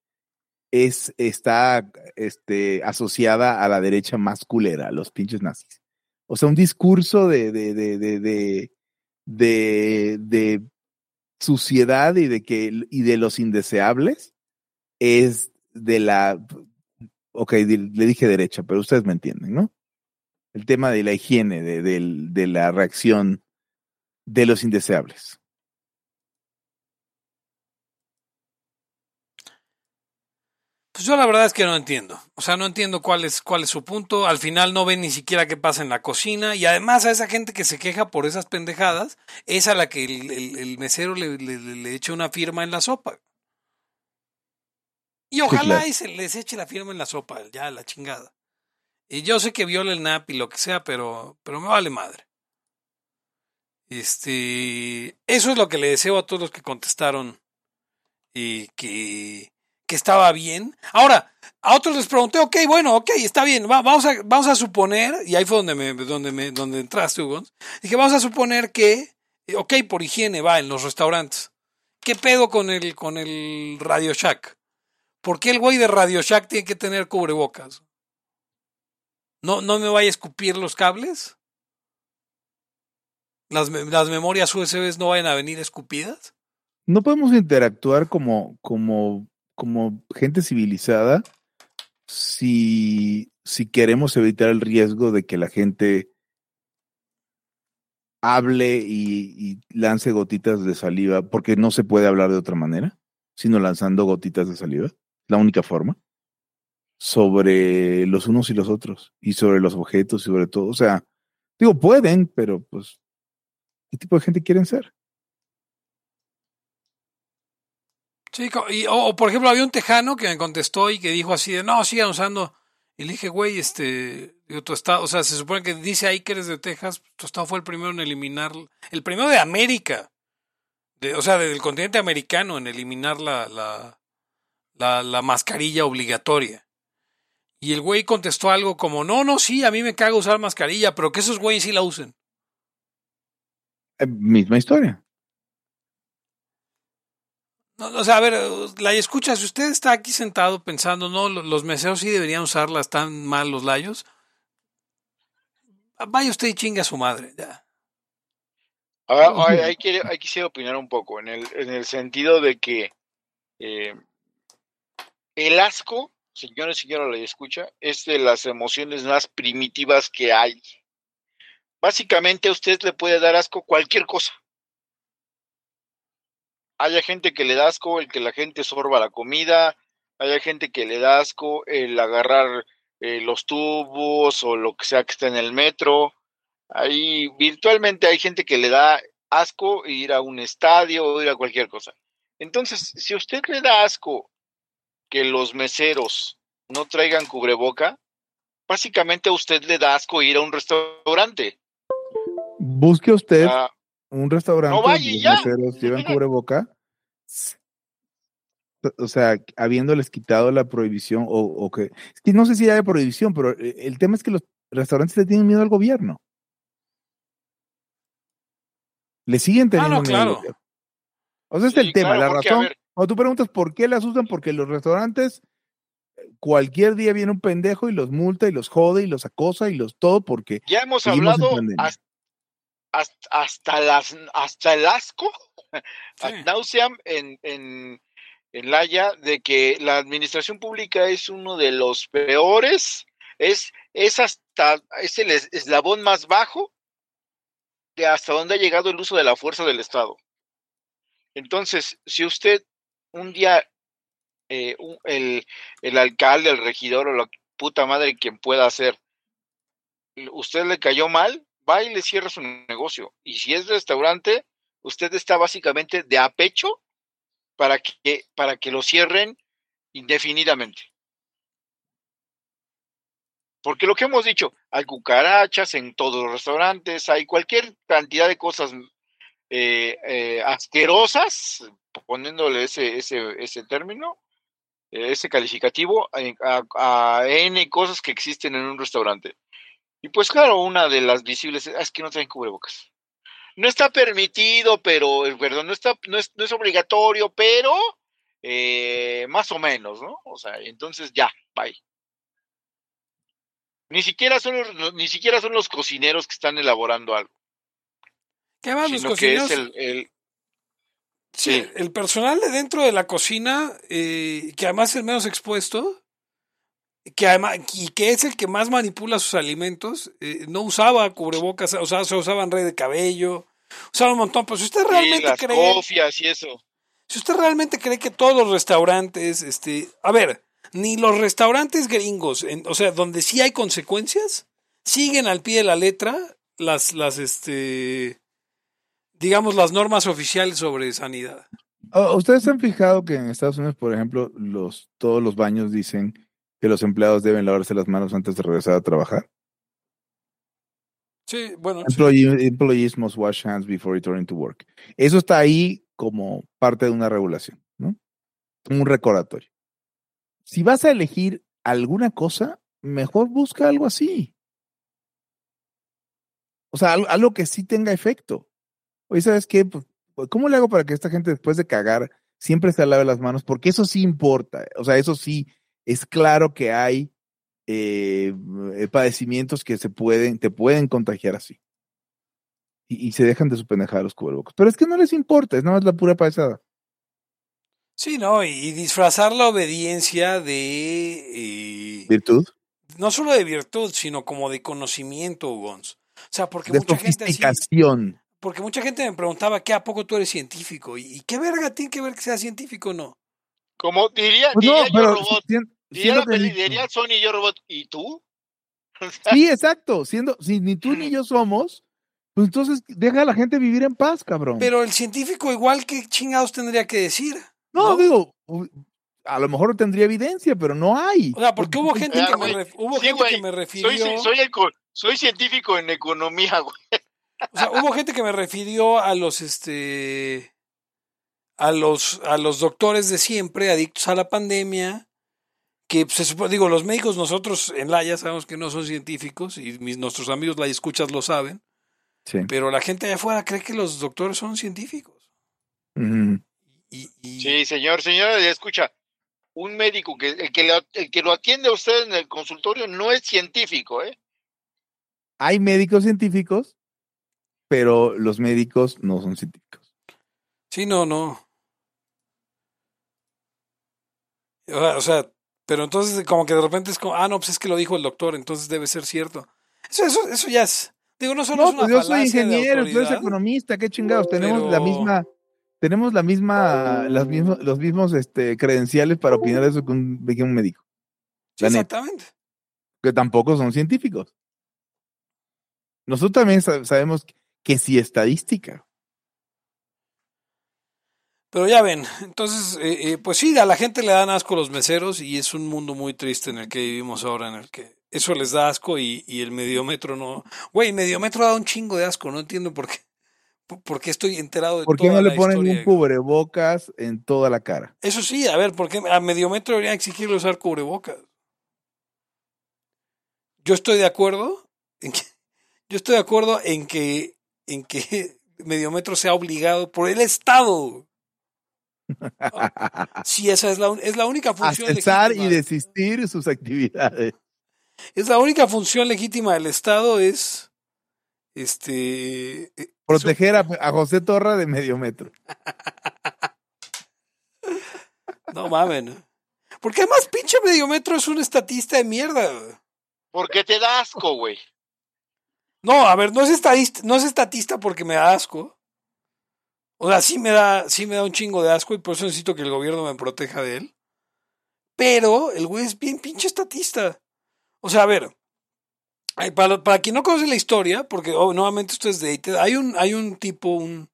es, está este, asociada a la derecha más culera, los pinches nazis. O sea, un discurso de, de, de, de, de, de suciedad y de que, y de los indeseables es de la, ok, le dije derecha, pero ustedes me entienden, ¿no? El tema de la higiene, de, de la reacción de los indeseables. Pues yo la verdad es que no entiendo. O sea, no entiendo cuál es, cuál es su punto. Al final no ven ni siquiera qué pasa en la cocina. Y además a esa gente que se queja por esas pendejadas, es a la que el, el- el mesero le, le, le- eche una firma en la sopa. Y ojalá claro. y se les eche la firma en la sopa, ya la chingada. Y yo sé que viola el NAP y lo que sea, pero, pero me vale madre. Este, eso es lo que le deseo a todos los que contestaron y que, que estaba bien. Ahora, a otros les pregunté, ok, bueno, ok, está bien, va- vamos, a, vamos a suponer, y ahí fue donde me, donde me, donde entraste, Hugo. Dije, vamos a suponer que, ok, por higiene va en los restaurantes. ¿Qué pedo con el, con el Radio Shack? ¿Por qué el güey de Radio Shack tiene que tener cubrebocas? ¿No, no me vaya a escupir los cables? ¿Las, las memorias USB no vayan a venir escupidas? No podemos interactuar como, como, como gente civilizada si, si queremos evitar el riesgo de que la gente hable y lance gotitas de saliva, porque no se puede hablar de otra manera, sino lanzando gotitas de saliva, la única forma, sobre los unos y los otros, y sobre los objetos, y sobre todo. O sea, digo, pueden, pero pues, ¿qué tipo de gente quieren ser? Sí, y, o, o, por ejemplo, había un tejano que me contestó y que dijo así de, no, sigan usando. Y le dije, güey, este, tu estado, o sea, se supone que dice ahí que eres de Texas, tu estado fue el primero en eliminar, el primero de América, o sea, del continente americano en eliminar la, la, la, la mascarilla obligatoria. Y el güey contestó algo como, no, no, sí, a mí me caga usar mascarilla, pero que esos güeyes sí la usen. Eh, misma historia. No, o sea, a ver, la escucha, si usted está aquí sentado pensando, no, lo- los meseros sí deberían usarla, están mal los layos, vaya usted y chingue a su madre. Ya. Ahora, ahí quisiera opinar un poco, en el, en el sentido de que eh, el asco, señores y señoras, la escucha, es de las emociones más primitivas que hay. Básicamente a usted le puede dar asco cualquier cosa. Haya gente que le da asco el que la gente sorba la comida, haya gente que le da asco el agarrar eh, los tubos o lo que sea que esté en el metro. Ahí virtualmente hay gente que le da asco ir a un estadio o ir a cualquier cosa. Entonces, si usted le da asco que los meseros no traigan cubreboca, básicamente a usted le da asco ir a un restaurante. Busque usted Ah, un restaurante No vaya donde y los ya. meseros llevan cubreboca. O sea, habiéndoles quitado la prohibición o, o que... Es que no sé si hay prohibición, pero eh, el tema es que los restaurantes le tienen miedo al gobierno. Le siguen teniendo no, miedo al claro. gobierno. O sea, este es sí, el tema, claro, la porque, razón. ver, Cuando tú preguntas por qué las usan, porque los restaurantes cualquier día viene un pendejo y los multa y los jode y los acosa y los todo porque ya hemos hablado hasta, hasta, hasta las, hasta el asco, Sí. ad nauseam en, en, en Laya, de que la administración pública es uno de los peores, es, es hasta, es el es- eslabón más bajo de hasta donde ha llegado el uso de la fuerza del Estado. Entonces, si usted un día, eh, el, el alcalde, el regidor o la puta madre quien pueda hacer, usted le cayó mal, va y le cierra su negocio. Y si es restaurante, usted está básicamente de a pecho para que, para que lo cierren indefinidamente. Porque lo que hemos dicho, hay cucarachas en todos los restaurantes, hay cualquier cantidad de cosas eh, eh, asquerosas, poniéndole ese, ese, término, eh, ese calificativo, a, a N cosas que existen en un restaurante. Y pues claro, una de las visibles es, "Ah, que no traen cubrebocas. No está permitido, pero, perdón, no, está, no, es, no es obligatorio, pero más o menos, ¿no? O sea, entonces ya, bye. Ni siquiera son los, ni siquiera son los cocineros que están elaborando algo, ¿Qué más los sino que cocineros? es el, el Sí, Sí. el personal de dentro de la cocina, eh, que además es el menos expuesto, que además, y que es el que más manipula sus alimentos, eh, no usaba cubrebocas, o sea, se usaban red de cabello, usaba un montón, pero si usted y realmente las cree, cofias y eso. si usted realmente cree que todos los restaurantes, este, a ver, ni los restaurantes gringos, en- o sea, donde sí hay consecuencias, siguen al pie de la letra las, las, este, digamos, las normas oficiales sobre sanidad. ¿Ustedes se han fijado que en Estados Unidos, por ejemplo, los, todos los baños dicen que los empleados deben lavarse las manos antes de regresar a trabajar? Sí, bueno, sí. Employee- employees must wash hands before returning to work. Eso está ahí como parte de una regulación, ¿no? Un recordatorio. Si vas a elegir alguna cosa, mejor busca algo así. O sea, algo, algo que sí tenga efecto. Oye, ¿sabes qué? Pues, ¿Cómo le hago para que esta gente después de cagar siempre se lave las manos? Porque eso sí importa. O sea, eso sí es claro que hay eh, eh, padecimientos que se pueden, te pueden contagiar así. Y, y se dejan de su pendejada los cubrebocas. Pero es que no les importa, es nada más la pura paisada. Sí, no, y disfrazar la obediencia de, eh, Virtud. no solo de virtud, sino como de conocimiento, Gonz. O sea, porque De mucha gente así. Porque mucha gente me preguntaba, ¿qué a poco tú eres científico? ¿Y, y qué verga tiene que ver que sea científico o no? Como diría, Pues no, diría yo pero robot, sien- diría, la peli- diría Sony yo robot, ¿y tú? O sea, Sí, exacto. Siendo, si ni tú ni yo somos, pues entonces deja a la gente vivir en paz, cabrón. Pero el científico igual que chingados tendría que decir. no, ¿no? digo, a lo mejor tendría evidencia, pero no hay. O sea, porque hubo gente Ah, que me, güey. hubo Sí, gente güey. que me refirió, soy, soy, el soy científico en economía, güey. O sea, hubo gente que me refirió a los este a los a los doctores de siempre adictos a la pandemia que se supone, digo, los médicos nosotros en la ya sabemos que no son científicos y mis, nuestros amigos la escuchas lo saben, Sí. pero la gente allá afuera cree que los doctores son científicos. Ujú. Y, y- Sí, señor, señora, escucha. Un médico que el que, lo, el que lo atiende a usted en el consultorio no es científico, ¿eh? Hay médicos científicos, pero los médicos no son científicos. sí, no, no. O sea, pero entonces como que de repente es como, ah, no, pues es que lo dijo el doctor, entonces debe ser cierto. Eso, eso, eso ya es, digo, no solo No, es una pues yo soy ingeniero, tú eres economista, qué chingados. Tenemos la misma, tenemos la misma, las mismos, los mismos este, credenciales para opinar eso que un, que un médico, Sí, la neta. exactamente. que tampoco son científicos. Nosotros también sa- sabemos que sí estadística. Pero ya ven, entonces, eh, eh, pues sí, a la gente le dan asco los meseros y es un mundo muy triste en el que vivimos ahora, en el que eso les da asco y, y el mediometro no. Güey, mediometro da un chingo de asco, no entiendo por qué. por- qué estoy enterado de ¿Por qué toda no le ponen un cubrebocas en toda la cara? Eso sí, a ver, ¿por qué a mediometro deberían exigirle usar cubrebocas? Yo estoy de acuerdo en que, yo estoy de acuerdo en que, en que mediometro sea obligado por el Estado. Sí, esa es la, es la única A función cesar y legítima. desistir sus actividades. Es la única función legítima del Estado es este eh, Proteger a, a José Torra de medio metro. no mamen. Porque además pinche mediometro es un estatista de mierda. Porque te da asco, güey. No, a ver, no es estadista, no es estatista porque me da asco. O sea, sí me da, sí me da un chingo de asco y por eso necesito que el gobierno me proteja de él. Pero el güey es bien pinche estatista. O sea, a ver, para, para quien no conoce la historia, porque oh, nuevamente esto es dated, hay un, hay un tipo, un,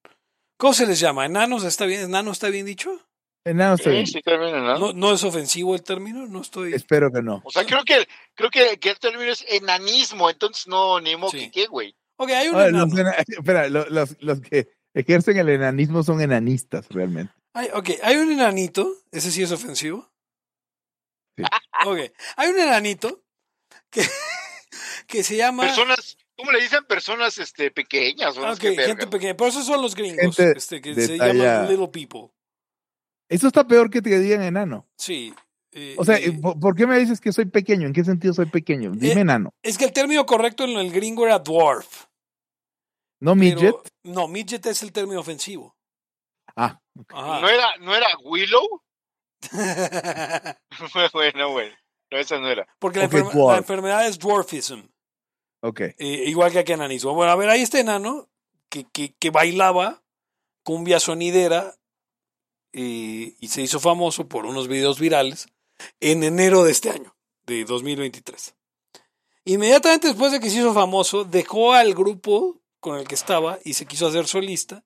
¿cómo se les llama? ¿Enanos? ¿Está bien? ¿Enano está bien dicho? Enano está bien. Sí, sí, también, ¿no? ¿No, no es ofensivo el término? No estoy... Espero que no. O sea, creo que creo que, que el término es enanismo, entonces no, ni modo Sí. que qué, güey. Ok, hay un enano. los, ena- espera, lo- los, los que ejercen el enanismo son enanistas, realmente. Hay, ok, hay un enanito, ese sí es ofensivo. Sí. Ok, hay un enanito que, que se llama... Personas, ¿cómo le dicen? Personas este pequeñas, o ok, gente pequeña, pero esos son los gringos, Gente este, que se talla- llaman little people. Eso está peor que te digan enano. Sí. eh, O sea, eh, ¿por, por qué me dices que soy pequeño? ¿En qué sentido soy pequeño? Dime Eh, enano. es que el término correcto en el gringo era dwarf. ¿No pero- midget? no, midget es el término ofensivo. Ah, Ajá. ¿No era, ¿No era Willow? bueno, güey. No, esa no era. Porque la, enferma- enfermedad es dwarfism. ok. Eh, igual que aquí enanismo. Bueno, a ver, ahí este enano que, que, que bailaba cumbia sonidera eh, y se hizo famoso por unos videos virales en enero de este año, de 2023. Inmediatamente después de que se hizo famoso, dejó al grupo con el que estaba y se quiso hacer solista.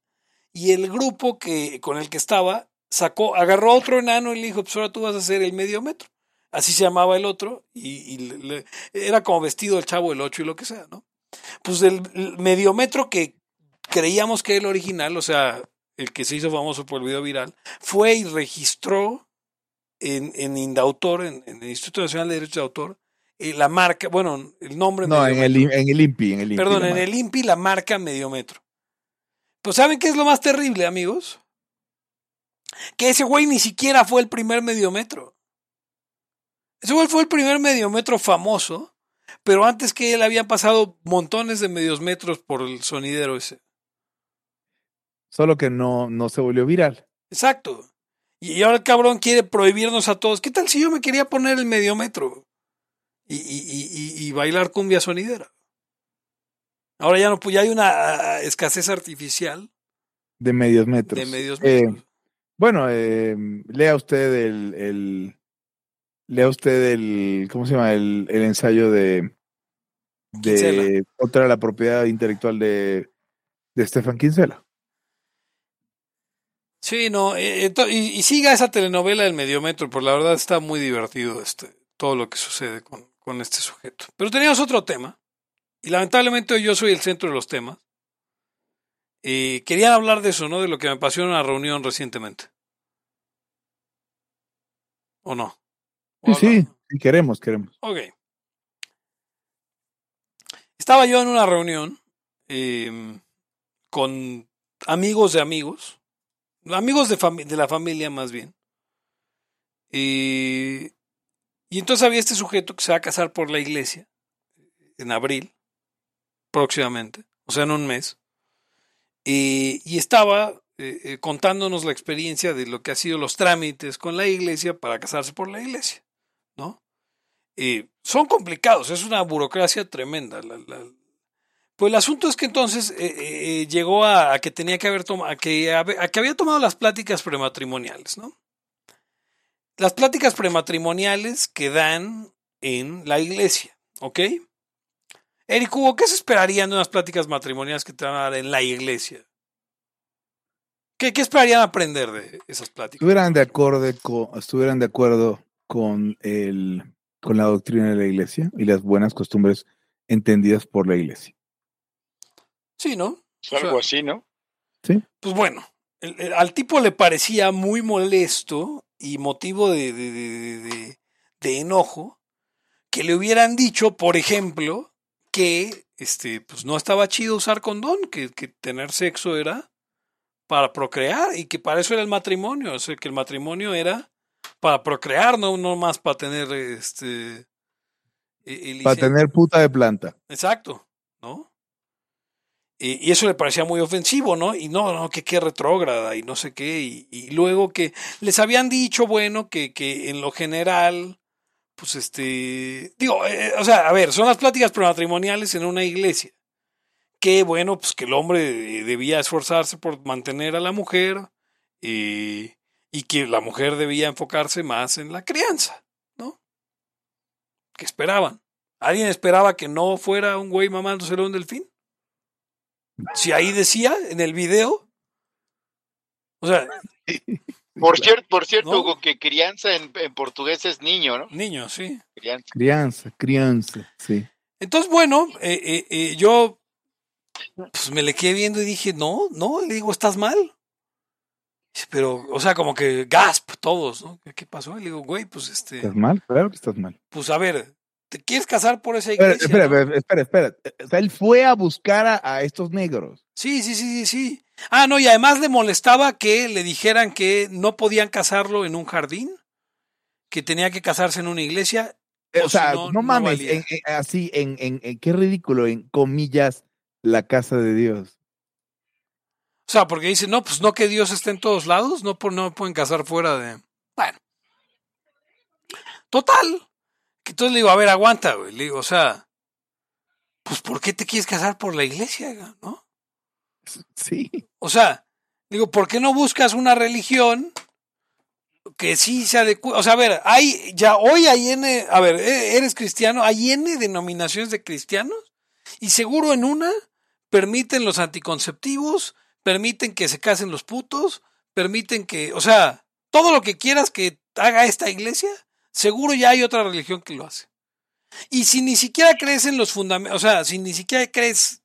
Y el grupo que, con el que estaba sacó, agarró a otro enano y le dijo, pues ahora tú vas a ser el medio metro. Así se llamaba el otro y, era como vestido el chavo el 8 y lo que sea, ¿no? Pues el, el mediometro que creíamos que era el original, o sea, el que se hizo famoso por el video viral, fue y registró en, en Indautor, en, en el Instituto Nacional de Derechos de Autor, eh, la marca, bueno, el nombre No, en el, en el INPI. En el INPI Perdón, en marca. el INPI la marca Mediometro. Pues ¿saben qué es lo más terrible, amigos? Que ese güey ni siquiera fue el primer Mediometro. Ese güey fue el primer Mediometro famoso, pero antes que él habían pasado montones de medios metros por el sonidero ese. Solo que no, no se volvió viral. Exacto. Y ahora el cabrón quiere prohibirnos a todos. ¿Qué tal si yo me quería poner el mediometro? Y, y, y, y- y bailar cumbia sonidera. Ahora ya no, pues ya hay una ah, escasez artificial De medios metros. de medios Eh, metros. bueno, eh, lea usted el, el- lea usted el, ¿cómo se llama? El, el ensayo de, de contra la propiedad intelectual de, de Stefan Kinsella. Sí, no, eh, y, y siga esa telenovela del mediometro, por la verdad está muy divertido este, todo lo que sucede con, con este sujeto. Pero teníamos otro tema, y lamentablemente hoy yo soy el centro de los temas. Eh, querían hablar de eso, ¿no? De lo que me pasó en una reunión recientemente. ¿O no? ¿O Sí, sí. queremos, queremos. Ok. Estaba yo en una reunión eh, con amigos de amigos, amigos de, de la familia más bien. Eh, y entonces había este sujeto que se va a casar por la iglesia en abril, próximamente, o sea, en un mes. Eh, y estaba eh, eh, contándonos la experiencia de lo que ha sido los trámites con la iglesia para casarse por la iglesia, ¿no? Son complicados, es una burocracia tremenda. la- la- Pues el asunto es que entonces eh, eh, eh, llegó a, que tenía que haber tomado, a que, había tomado las pláticas prematrimoniales, ¿no? Las pláticas prematrimoniales que dan en la iglesia, ¿ok? Eric Hugo, ¿qué se esperarían de unas pláticas matrimoniales que te van a dar en la iglesia? ¿Qué, qué esperarían aprender de esas pláticas? Estuvieran de estuvieran de acuerdo con el con la doctrina de la iglesia y las buenas costumbres entendidas por la iglesia. Sí, ¿no? Es algo así, ¿no? Pues bueno, el- el- al tipo le parecía muy molesto y motivo de, de- de- de- de enojo que le hubieran dicho, por ejemplo, que este, pues no estaba chido usar condón, que, que tener sexo era para procrear y que para eso era el matrimonio, o sea, que el matrimonio era para procrear, no, no más para tener este... e- el Para tener puta de planta. Exacto. Y, eso le parecía muy ofensivo, ¿no? Y no, no, que qué retrógrada y no sé qué. Y, luego que les habían dicho, bueno, que, que en lo general, pues este, digo, eh, o sea, a ver, son las pláticas prematrimoniales en una iglesia. Que bueno, pues que el hombre eh, debía esforzarse por mantener a la mujer eh, y que la mujer debía enfocarse más en la crianza, ¿no? Que esperaban. ¿Alguien esperaba que no fuera un güey mamándoselo un delfín? Si ahí decía en el video. O sea, Por cierto, por cierto, ¿No? Hugo, que crianza en, en portugués es niño, ¿no? niño, sí. Crianza. Crianza, crianza, sí. Entonces, bueno, eh, eh, eh, yo pues me le quedé viendo y dije, no, no, le digo, estás mal. Pero, o sea, como que gasp todos, ¿no? ¿Qué- ¿Qué pasó? Y le digo, güey, pues este, ¿Estás mal? Claro que estás mal. pues a ver, ¿te quieres casar por esa iglesia? espera, no? espera, espera, espera. O sea, él fue a buscar a, a estos negros. Sí, sí, sí, sí, sí. Ah, no, y además le molestaba que le dijeran que no podían casarlo en un jardín, que tenía que casarse en una iglesia. Eh, O o sea, si no, no, mames, en- en- así, en, en, qué ridículo, en comillas, la casa de Dios. O sea, porque dice, no, pues no que Dios esté en todos lados, no, no pueden casar fuera de... Bueno. Total. Entonces le digo, a ver, aguanta, güey. Le digo, o sea, pues ¿por qué te quieres casar por la iglesia, no? Sí. O sea, digo, ¿por qué no buscas una religión que sí se adecue? O sea, a ver, hay, ya hoy hay N, a ver, e- eres cristiano, hay N denominaciones de cristianos y seguro en una permiten los anticonceptivos, permiten que se casen los putos, permiten que, o sea, todo lo que quieras que haga esta iglesia, seguro ya hay otra religión que lo hace. Y si ni siquiera crees en los fundamentos, o sea, si ni siquiera crees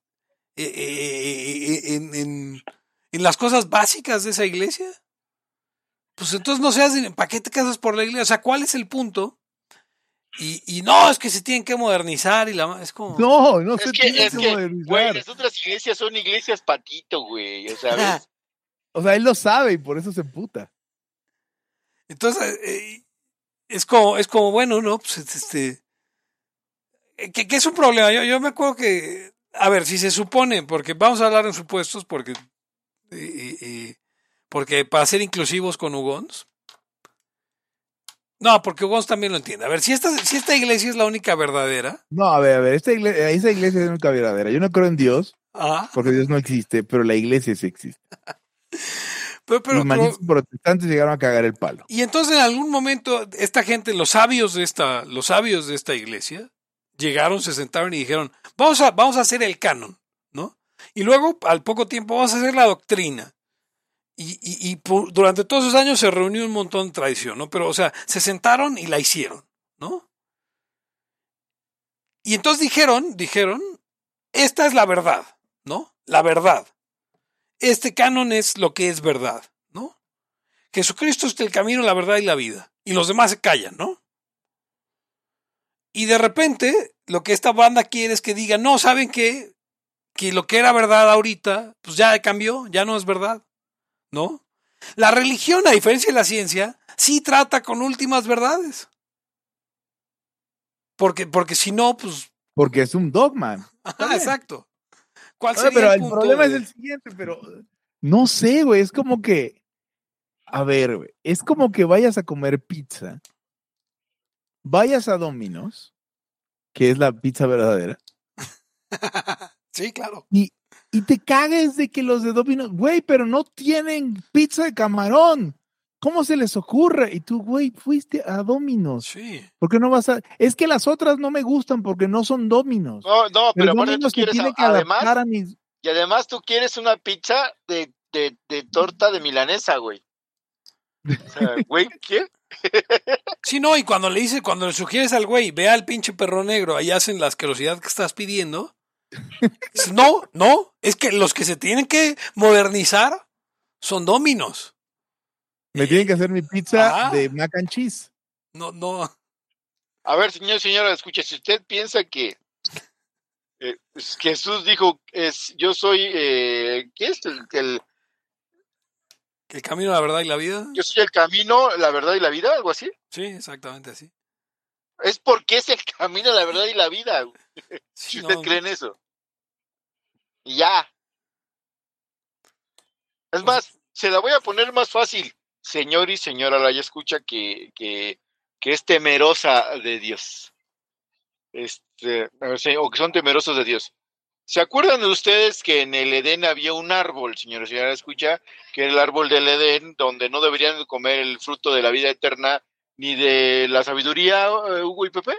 eh, eh, eh, en, en- en las cosas básicas de esa iglesia, pues entonces no seas, ¿para qué te casas por la iglesia? O sea, ¿cuál es el punto? Y, y no, es que se tienen que modernizar y la es como... No, no se que, tiene es que modernizar. güey, las otras iglesias son iglesias patito, güey. O sea, ¿ves? O sea, él lo sabe y por eso se emputa. Entonces, eh, es como, es como, bueno, ¿no? Pues este. eh, Que, que es un problema. Yo, yo me acuerdo que. A ver, si se supone, porque vamos a hablar en supuestos, porque. eh, eh, porque para ser inclusivos con Ugons. No, porque Ugons también lo entiende. A ver, si esta, si esta iglesia es la única verdadera. No, a ver, a ver, esta iglesia, iglesia es una verdadera. Yo no creo en Dios, Ah, porque Dios no existe, pero la iglesia sí existe. pero, pero- Los malditos protestantes llegaron a cagar el palo. Y entonces en algún momento esta gente, los sabios de esta, los sabios de esta iglesia, llegaron, se sentaron y dijeron, vamos a, vamos a hacer el canon, ¿no? Y luego, al poco tiempo, vamos a hacer la doctrina. Y, y- y por- durante todos esos años se reunió un montón de tradición, ¿no? Pero, o sea, se sentaron y la hicieron, ¿no? Y entonces dijeron, dijeron, esta es la verdad, ¿no? La verdad. Este canon es lo que es verdad, ¿no? Jesucristo es el camino, la verdad y la vida. Y los demás se callan, ¿no? Y de repente, lo que esta banda quiere es que diga, no, ¿saben qué? Que lo que era verdad ahorita, pues ya cambió, ya no es verdad. ¿No? La religión, a diferencia de la ciencia, sí trata con últimas verdades. Porque, porque si no, pues. Porque es un dogma. Ajá, exacto. ¿Cuál sería pero el, problema es el siguiente, pero no sé, güey, es como que. A ver, güey, es como que vayas a comer pizza, vayas a Domino's, que es la pizza verdadera. sí, claro. Y, y te cagues de que los de Domino's, güey, pero no tienen pizza de camarón. ¿Cómo se les ocurre? Y tú, güey, fuiste a Dominos. Sí. ¿Por qué no vas a.? Es que las otras no me gustan porque no son Dominos. No, no, pero, pero aparte tú quieres. Tiene que además, a mis... Y además tú quieres una pizza de, de, de torta de milanesa, güey. O sea, güey, ¿qué? Sí, no, y cuando le dices, cuando le sugieres al güey, ve al pinche perro negro, ahí hacen la asquerosidad que estás pidiendo. No, no, es que los que se tienen que modernizar son Dominos. Me tienen que hacer mi pizza ah. de mac and cheese. No, no. A ver, señor, señora, escuche, si usted piensa que eh, Jesús dijo, es, yo soy, eh, ¿qué es? El, el, el, camino, la verdad y la vida. Yo soy el camino, la verdad y la vida, algo así. Sí, exactamente así. Es porque es el camino, la verdad y la vida. Sí, si usted no, cree en eso. Y ya. Es más, se la voy a poner más fácil señor y señora la escucha que, que, que, es temerosa de Dios. Este, o que son temerosos de Dios. ¿Se acuerdan de ustedes que en el Edén había un árbol, señor y señora escucha, que era el árbol del Edén, donde no deberían comer el fruto de la vida eterna ni de la sabiduría, eh, Hugo y Pepe?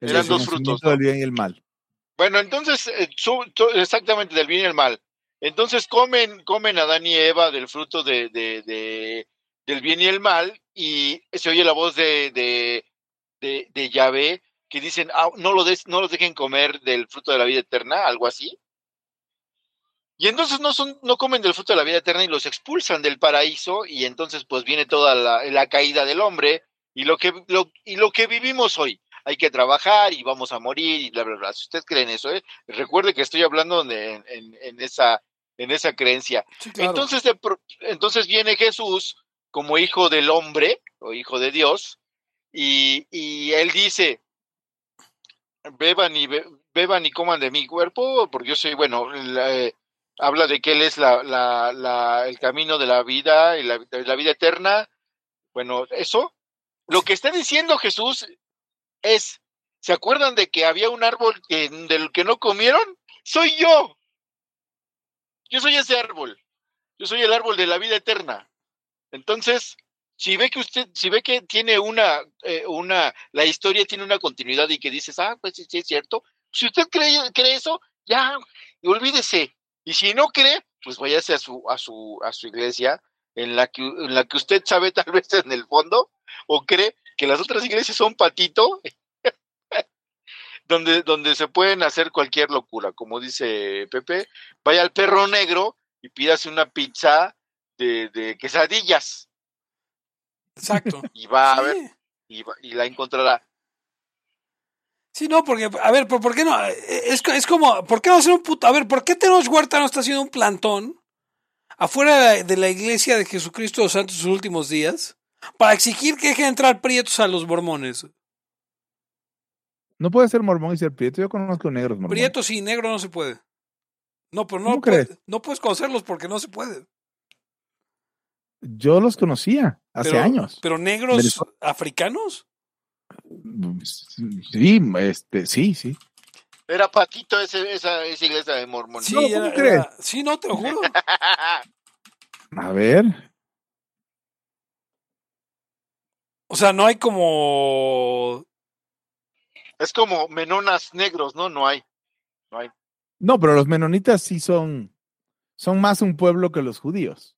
El Eran dos frutos. ¿no? Del bien y el mal. Bueno, entonces, eh, exactamente del bien y el mal. Entonces comen, comen Adán y Eva del fruto de, de, de, del bien y el mal, y se oye la voz de, de, de, Yahvé que dicen, ah, no, lo des, no los dejen comer del fruto de la vida eterna, algo así. Y entonces no, son, no comen del fruto de la vida eterna y los expulsan del paraíso, y entonces pues viene toda la, la caída del hombre y lo, que, lo, y lo que vivimos hoy hay que trabajar y vamos a morir y bla, bla, bla. Si usted cree en eso, ¿eh? recuerde que estoy hablando de, en, esa, en esa creencia. Sí, claro. entonces, entonces viene Jesús como hijo del hombre o hijo de Dios y, y él dice, beban y, be, beban y coman de mi cuerpo, porque yo soy, bueno, la, eh, habla de que él es la, la, la, el camino de la vida y la vida eterna. Bueno, eso. Lo que está diciendo Jesús es, ¿se acuerdan de que había un árbol que, del que no comieron? Soy yo. Yo soy ese árbol. Yo soy el árbol de la vida eterna. Entonces, si ve que usted, si ve que tiene una, eh, una, la historia tiene una continuidad y que dices, ah, pues sí, sí es cierto. Si usted cree, cree eso, ya, olvídese. Y si no cree, pues váyase a su, a su, a su iglesia, en la que, en la que usted sabe tal vez en el fondo, o cree que las otras iglesias son patito, donde, donde se pueden hacer cualquier locura, como dice Pepe, vaya al perro negro y pídase una pizza de, de quesadillas. Exacto. Y va sí. a ver, y, va, y, la encontrará. Sí, no, porque, a ver, ¿por, qué no? Es, es como, ¿por qué no hacer un puto? A ver, ¿por qué Tenoch Huerta no está haciendo un plantón afuera de la iglesia de Jesucristo de los Santos sus últimos días para exigir que dejen entrar prietos a los mormones? No puede ser mormón y ser prieto. Yo conozco negros mormones. Prieto sí, negro no se puede. No, pero no, puede, no puedes conocerlos porque no se puede. Yo los conocía hace pero, años. ¿Pero negros africanos? Sí, este, sí, sí. Era Patito ese, esa, esa iglesia de mormones. Sí, no, era, era, sí, no, te lo juro. A ver. O sea, no hay como es como menonas negros, ¿no? No hay. No hay. No, pero los menonitas sí son, son más un pueblo que los judíos.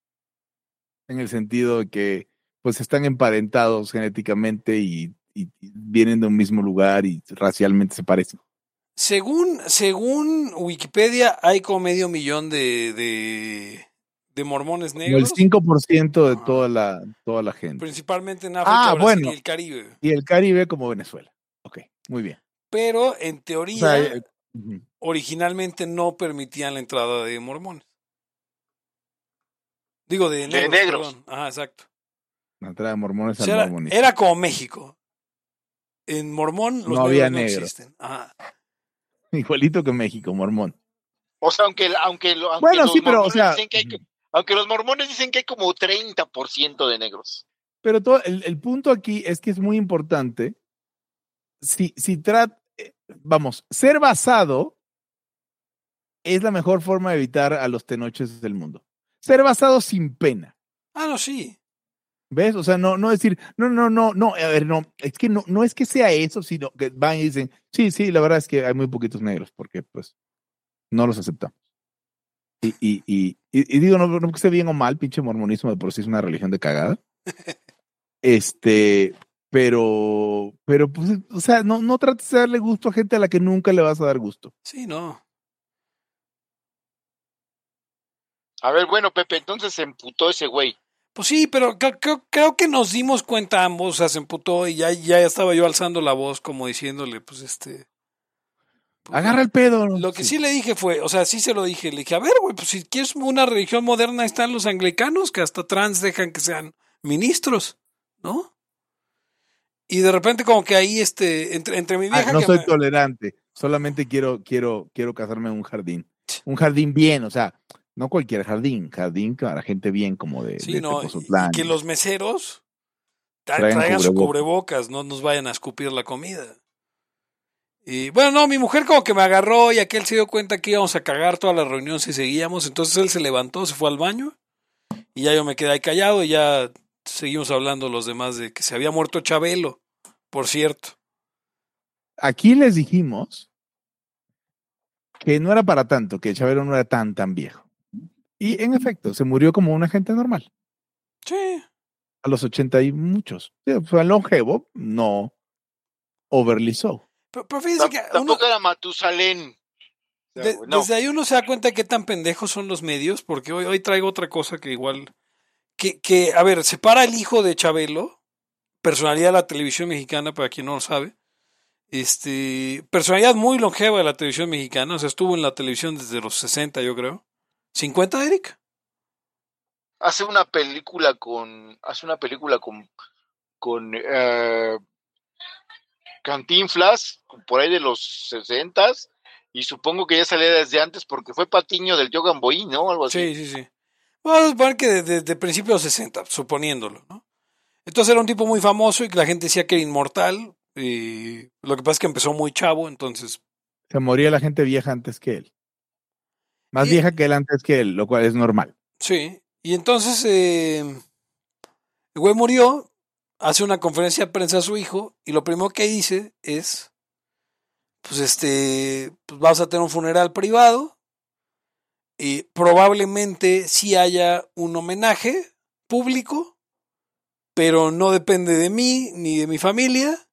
En el sentido de que pues están emparentados genéticamente y, y, y vienen de un mismo lugar y racialmente se parecen. Según, según Wikipedia, hay como medio millón de, de, de mormones negros. El 5% de toda la, toda la gente. Principalmente en África, ah, Brasil bueno. y el Caribe. Y el Caribe como Venezuela. Muy bien. Pero en O teoría, sea, eh, originalmente no permitían la entrada de mormones. Digo, de negros. negros. perdón. Ajá, exacto. la entrada de mormones O al sea, era, mormonismo. era como México. En Mormón los No negros había no negros. existen. Ajá. Igualito que México, mormón. O sea, aunque, aunque, aunque Bueno, los sí, pero, o mormones sea, dicen que hay que- aunque los mormones dicen que hay como 30% de negros. Pero todo, el, el punto aquí es que es muy importante. Si, si trata, vamos, ser basado es la mejor forma de evitar a los tenoches del mundo. Ser basado sin pena. Ah, no, sí. ¿Ves? O sea, no, no decir, no, no, no, no, a ver, no, es que no, no es que sea eso, sino que van y dicen, sí, sí, la verdad es que hay muy poquitos negros, porque pues no los aceptamos. Y, y, y, y- y digo, no, no que esté bien o mal, pinche mormonismo de por sí es una religión de cagada. Este, pero, pero pues, o sea, no, no trates de darle gusto a gente a la que nunca le vas a dar gusto. Sí, no. A ver, bueno, Pepe, entonces se emputó ese güey. Pues sí, pero creo, creo- creo que nos dimos cuenta ambos, o sea, se emputó y ya, ya estaba yo alzando la voz como diciéndole, pues este... pues, Agarra el pedo. ¿no? Lo que sí. le dije fue, o sea, sí se lo dije, le dije, a ver, güey, pues si quieres una religión moderna están los anglicanos, que hasta trans dejan que sean ministros, ¿no? Y de repente como que ahí, este, entre, entre mi Ah, vieja... no que soy me- tolerante, solamente quiero, quiero, quiero casarme en un jardín. Un jardín bien, o sea, no cualquier jardín, jardín para gente bien como de, Sí, de no, y que los meseros tra- Traigan traigan su cubrebocas. cubrebocas, no nos vayan a escupir la comida. Y bueno, no, mi mujer como que me agarró y aquel se dio cuenta que íbamos a cagar toda la reunión si seguíamos, entonces él se levantó, se fue al baño y ya yo me quedé ahí callado y ya seguimos hablando los demás de que se había muerto Chabelo, por cierto. Aquí les dijimos que no era para tanto, que Chabelo no era tan, tan viejo. Y en efecto, se murió como una gente normal, Sí, a los ochenta y muchos. Fue longevo, no overly so. pero, pero fíjense que uno- Tampoco era Matusalén. De- no. Desde ahí uno se da cuenta de qué tan pendejos son los medios, porque hoy, hoy traigo otra cosa que igual. Que, que, a ver, separa el hijo de Chabelo, personalidad de la televisión mexicana, para quien no lo sabe. Este, personalidad muy longeva de la televisión mexicana, o sea, estuvo en la televisión desde los 60, yo creo. ¿50, Eric? hace una película con hace una película con con eh, Cantinflas por ahí de los sesentas y supongo que ya salía desde antes porque fue Patiño del Yogan Boy, ¿no? Algo así. Sí, sí, sí. Vamos a suponer que desde de principios de los 60, suponiéndolo, ¿no? Entonces era un tipo muy famoso y que la gente decía que era inmortal. Y lo que pasa es que empezó muy chavo, entonces Se moría la gente vieja antes que él. Más Y- vieja que él antes que él, lo cual es normal. Sí, y entonces eh, el güey murió, hace una conferencia de prensa a su hijo y lo primero que dice es, pues este, pues vamos a tener un funeral privado y probablemente sí haya un homenaje público, pero no depende de mí ni de mi familia,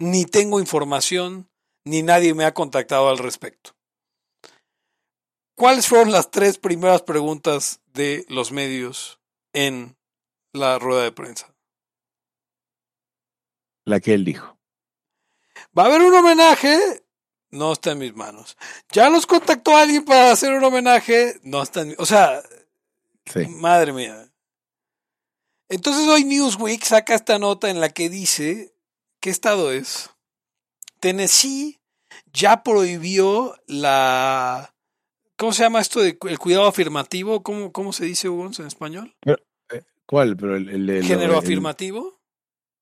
ni tengo información, ni nadie me ha contactado al respecto. ¿Cuáles fueron las tres primeras preguntas de los medios en la rueda de prensa? La que él dijo. ¿Va a haber un homenaje? No está en mis manos. ¿Ya los contactó alguien para hacer un homenaje? No está en mi... O sea, Sí. madre mía. Entonces hoy Newsweek saca esta nota en la que dice, ¿qué estado es? Tennessee ya prohibió la... ¿Cómo se llama esto de cu- el cuidado afirmativo? ¿Cómo, cómo se dice, Hugo, en español? ¿Cuál? Pero el, el- el- Género el- afirmativo.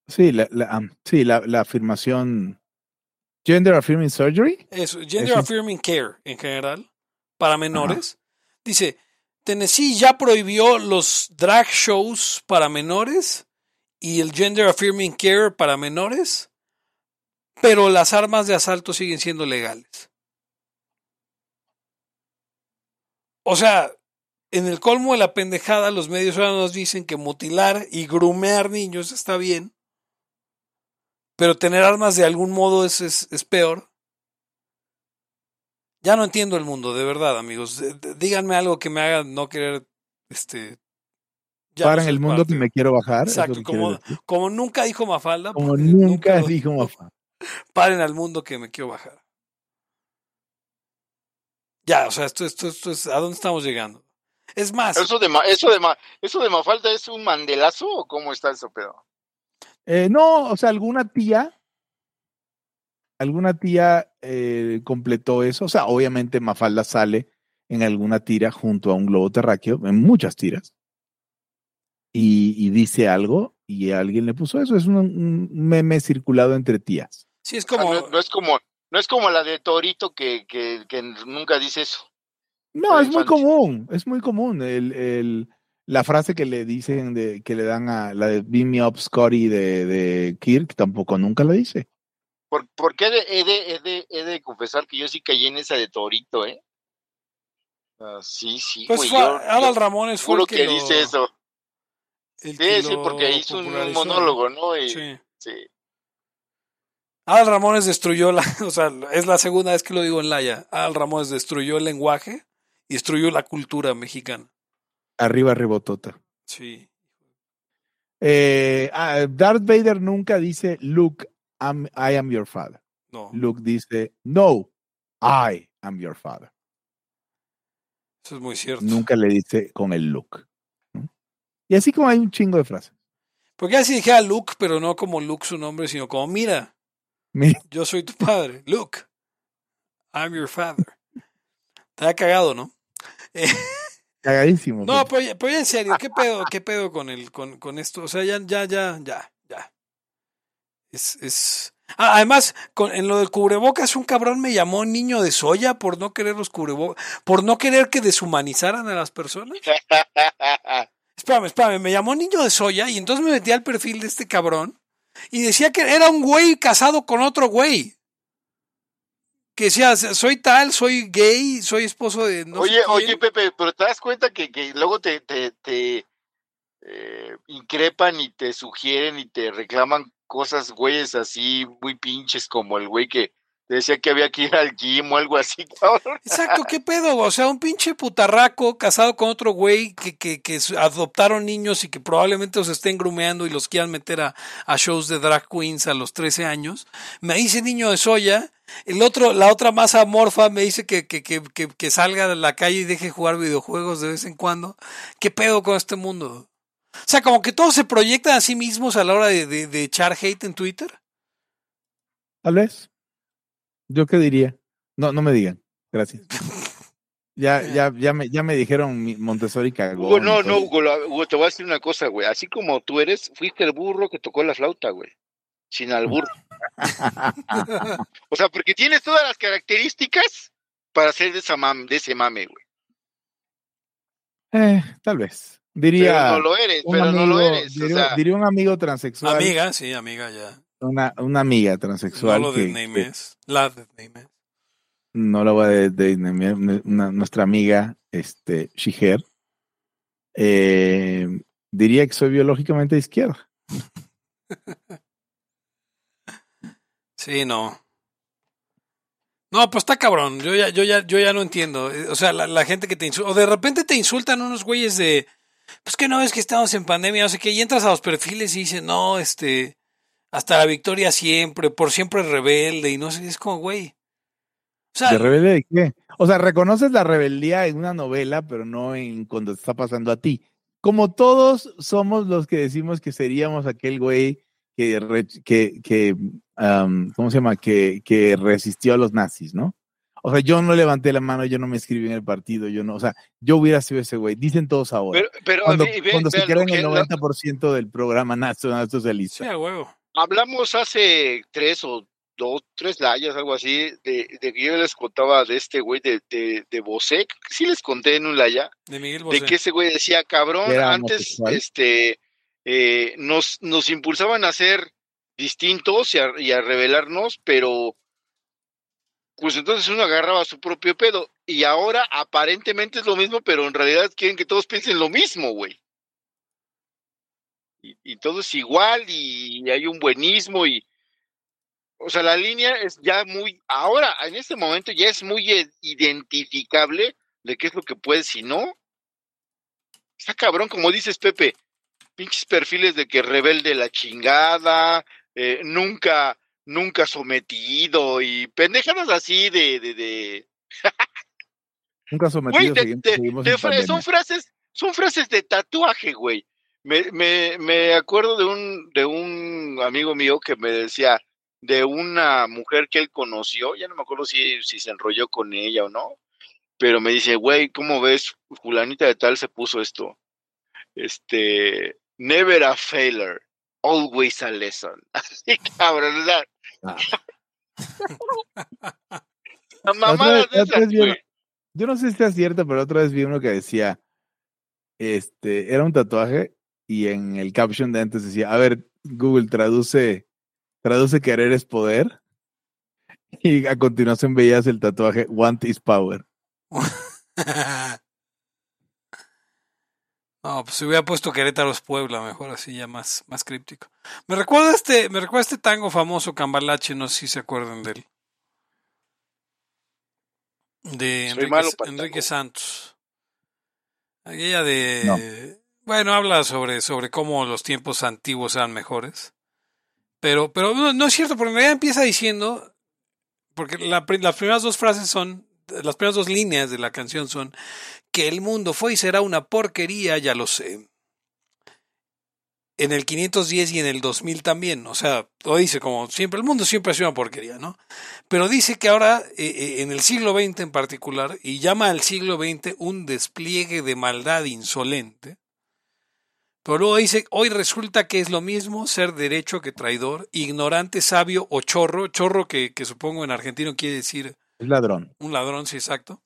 Sí, la, la, sí, la, la afirmación. Gender affirming surgery. Eso, Gender Eso. Affirming Care en general, para menores. Dice, Tennessee ya prohibió los drag shows para menores y el Gender Affirming Care para menores, pero las armas de asalto siguen siendo legales. O sea, en el colmo de la pendejada, los medios ahora nos dicen que mutilar y grumear niños está bien, pero tener armas de algún modo es, es, es peor. Ya no entiendo el mundo, de verdad, amigos. D- Díganme algo que me haga no querer, este... ya Para no en el mundo parte. que me quiero bajar. Exacto, como, nunca dijo Mafalda. Como nunca dijo Mafa. Paren al mundo que me quiero bajar. Ya, o sea, esto, esto, esto es, ¿a dónde estamos llegando? Es más, Eso de, Ma- eso de, Ma- eso de Mafalda es un mandelazo o cómo está eso pedo? Eh, no, o sea, alguna tía, alguna tía eh, completó eso. O sea, obviamente Mafalda sale en alguna tira junto a un globo terráqueo, en muchas tiras, y, y dice algo y alguien le puso eso. Es un, un meme circulado entre tías. sí es Ah, como, no, no es como no es como la de Torito que, que, que nunca dice eso. No, es muy común, es muy común. El, el- la frase que le dicen, de, que le dan a la de Beam Me Up Scotty de, de Kirk, tampoco nunca la dice. ¿Por, porque he de, he, de, he, de, he de confesar que yo sí caí en esa de Torito, ¿eh? Ah, sí, sí, pues güey, fue, yo- Ramones fue el que, que lo- dice eso. el Sí, que sí, porque hizo un monólogo, ¿no? Y, Sí. sí. Adal Ramones destruyó la, o sea, es la segunda vez que lo digo en Laya. Adal Ramones destruyó el lenguaje y destruyó la cultura mexicana. Arriba, ribotota. Sí. Eh, ah, Darth Vader nunca dice, Luke, I'm- I am your father. No, Luke dice, no, I am your father. eso es muy cierto. Nunca le dice con el Luke. ¿no? Y así como hay un chingo de frases. Porque así dijera Luke, pero no como Luke su nombre, sino como mira, Mira, yo soy tu padre. Luke, I'm your father. Te ha cagado, ¿no? Eh, cagadísimo. no, pues. pero, ya- pero ya en serio, ¿qué pedo, qué pedo con el, con, con esto? O sea, ya, ya, ya, ya, ya. Es, es. Ah, además, con, en lo del cubrebocas, un cabrón me llamó niño de soya por no querer los cubrebocas, por no querer que deshumanizaran a las personas. Espérame, espérame, me llamó niño de soya y entonces me metí al perfil de este cabrón y decía que era un güey casado con otro güey. Que decía, soy tal, soy gay, soy esposo de no oye, quién". oye, Pepe, pero te das cuenta que, que luego te, te, te eh, increpan y te sugieren y te reclaman cosas, güeyes así muy pinches como el güey que te decía que había que ir al gym o algo así, cabrón. Exacto, ¿qué pedo? O sea, un pinche putarraco casado con otro güey que, que, que adoptaron niños y que probablemente los estén grumeando y los quieran meter a, a shows de drag queens a los 13 años. Me dice niño de soya. El otro, la otra más amorfa me dice que, que, que, que, que salga de la calle y deje jugar videojuegos de vez en cuando. ¿Qué pedo con este mundo? O sea, como que todos se proyectan a sí mismos a la hora de, de, de echar hate en Twitter. Tal vez. ¿Yo qué diría? No, no me digan. Gracias. Ya, ya, ya me, ya me dijeron Montessori cagó. Hugo, no, no, Hugo, te voy a decir una cosa, güey. Así como tú eres, fuiste el burro que tocó la flauta, güey. Sin albur. O sea, porque tienes todas las características para ser de, esa mam- de ese mame, güey. Eh, tal vez. Pero Diría. no lo eres, un pero no lo amigo- eres. O diría, sea, diría un amigo transexual. Amiga, sí, amiga, ya. Una, una amiga No transexual. lo que-. La no la voy a nuestra amiga, este, Shiger, eh, diría que soy biológicamente de izquierda. Sí, no. No, pues está cabrón. Yo ya, yo ya, yo ya no entiendo. O sea, la, la gente que te insulta. O de repente te insultan unos güeyes de. Pues que no es que estamos en pandemia, no sé qué. Y entras a los perfiles y dicen, no, este. Hasta la victoria siempre, por siempre rebelde. Y no sé, es como, güey. O sea, ¿De rebelde de qué? O sea, reconoces la rebeldía en una novela, pero no en cuando te está pasando a ti. Como todos somos los que decimos que seríamos aquel güey que, re- que, que am, ¿cómo se llama? Que, que resistió a los nazis, ¿no? O sea, yo no levanté la mano, yo no me escribí en el partido, yo no, o sea, yo hubiera sido ese güey. Dicen todos ahora. pero, pero cuando ve- ve- cuando se queda en el lo- 90% del programa nacional sí, socialista. a huevo. Hablamos hace tres o dos, tres layas, algo así, de, de que yo les contaba de este güey de, de, de Bosé. Sí les conté en un laya. De Miguel de que ese güey decía, cabrón, ¿Que era antes homosexual? este eh, nos, nos impulsaban a ser distintos y a, y a rebelarnos, pero pues entonces uno agarraba su propio pedo. Y ahora aparentemente es lo mismo, pero en realidad quieren que todos piensen lo mismo, güey. Y, y todo es igual y hay un buenismo y... O sea, la línea es ya muy... Ahora, en este momento ya es muy eh, identificable de qué es lo que puedes y no. Está cabrón, como dices, Pepe. Pinches perfiles de que rebelde la chingada, eh, nunca, nunca sometido y pendejadas así de, de, de... Nunca sometido, Güey, de- de- son frases, son frases de tatuaje, güey. Me, me, me acuerdo de un, de un amigo mío que me decía de una mujer que él conoció, ya no me acuerdo si, si se enrolló con ella o no, pero me dice, güey, ¿cómo ves? Fulanita de tal se puso esto. Este, never a failure, always a lesson. Así, cabrón, Ah. la otra mamada vez- de otra esas, vi güey. Yo no sé si es cierto, pero otra vez vi uno que decía, este, era un tatuaje y en el caption de antes decía, a ver, Google traduce, traduce querer es poder. Y a continuación veías el tatuaje Want is power. No, pues se hubiera puesto Querétaro es Puebla, mejor así ya más, más críptico. Me recuerda este, me recuerda este tango famoso Cambalache, no sé si se acuerdan de él. De Enrique, Enrique. Santos. Aquella de No. Bueno, habla sobre, sobre cómo los tiempos antiguos eran mejores. Pero, pero no, no es cierto, porque en realidad empieza diciendo, porque la las primeras dos frases son, las primeras dos líneas de la canción son que el mundo fue y será una porquería, ya lo sé. En el 510 y en el 2000 también, o sea, lo dice como siempre, el mundo siempre ha sido una porquería, ¿no? Pero dice que ahora, eh, eh, en el siglo XX en particular, y llama al siglo XX un despliegue de maldad insolente, pero luego dice, hoy resulta que es lo mismo ser derecho que traidor, ignorante, sabio o chorro, chorro que, que supongo en argentino quiere decir Es ladrón. un ladrón, sí, exacto.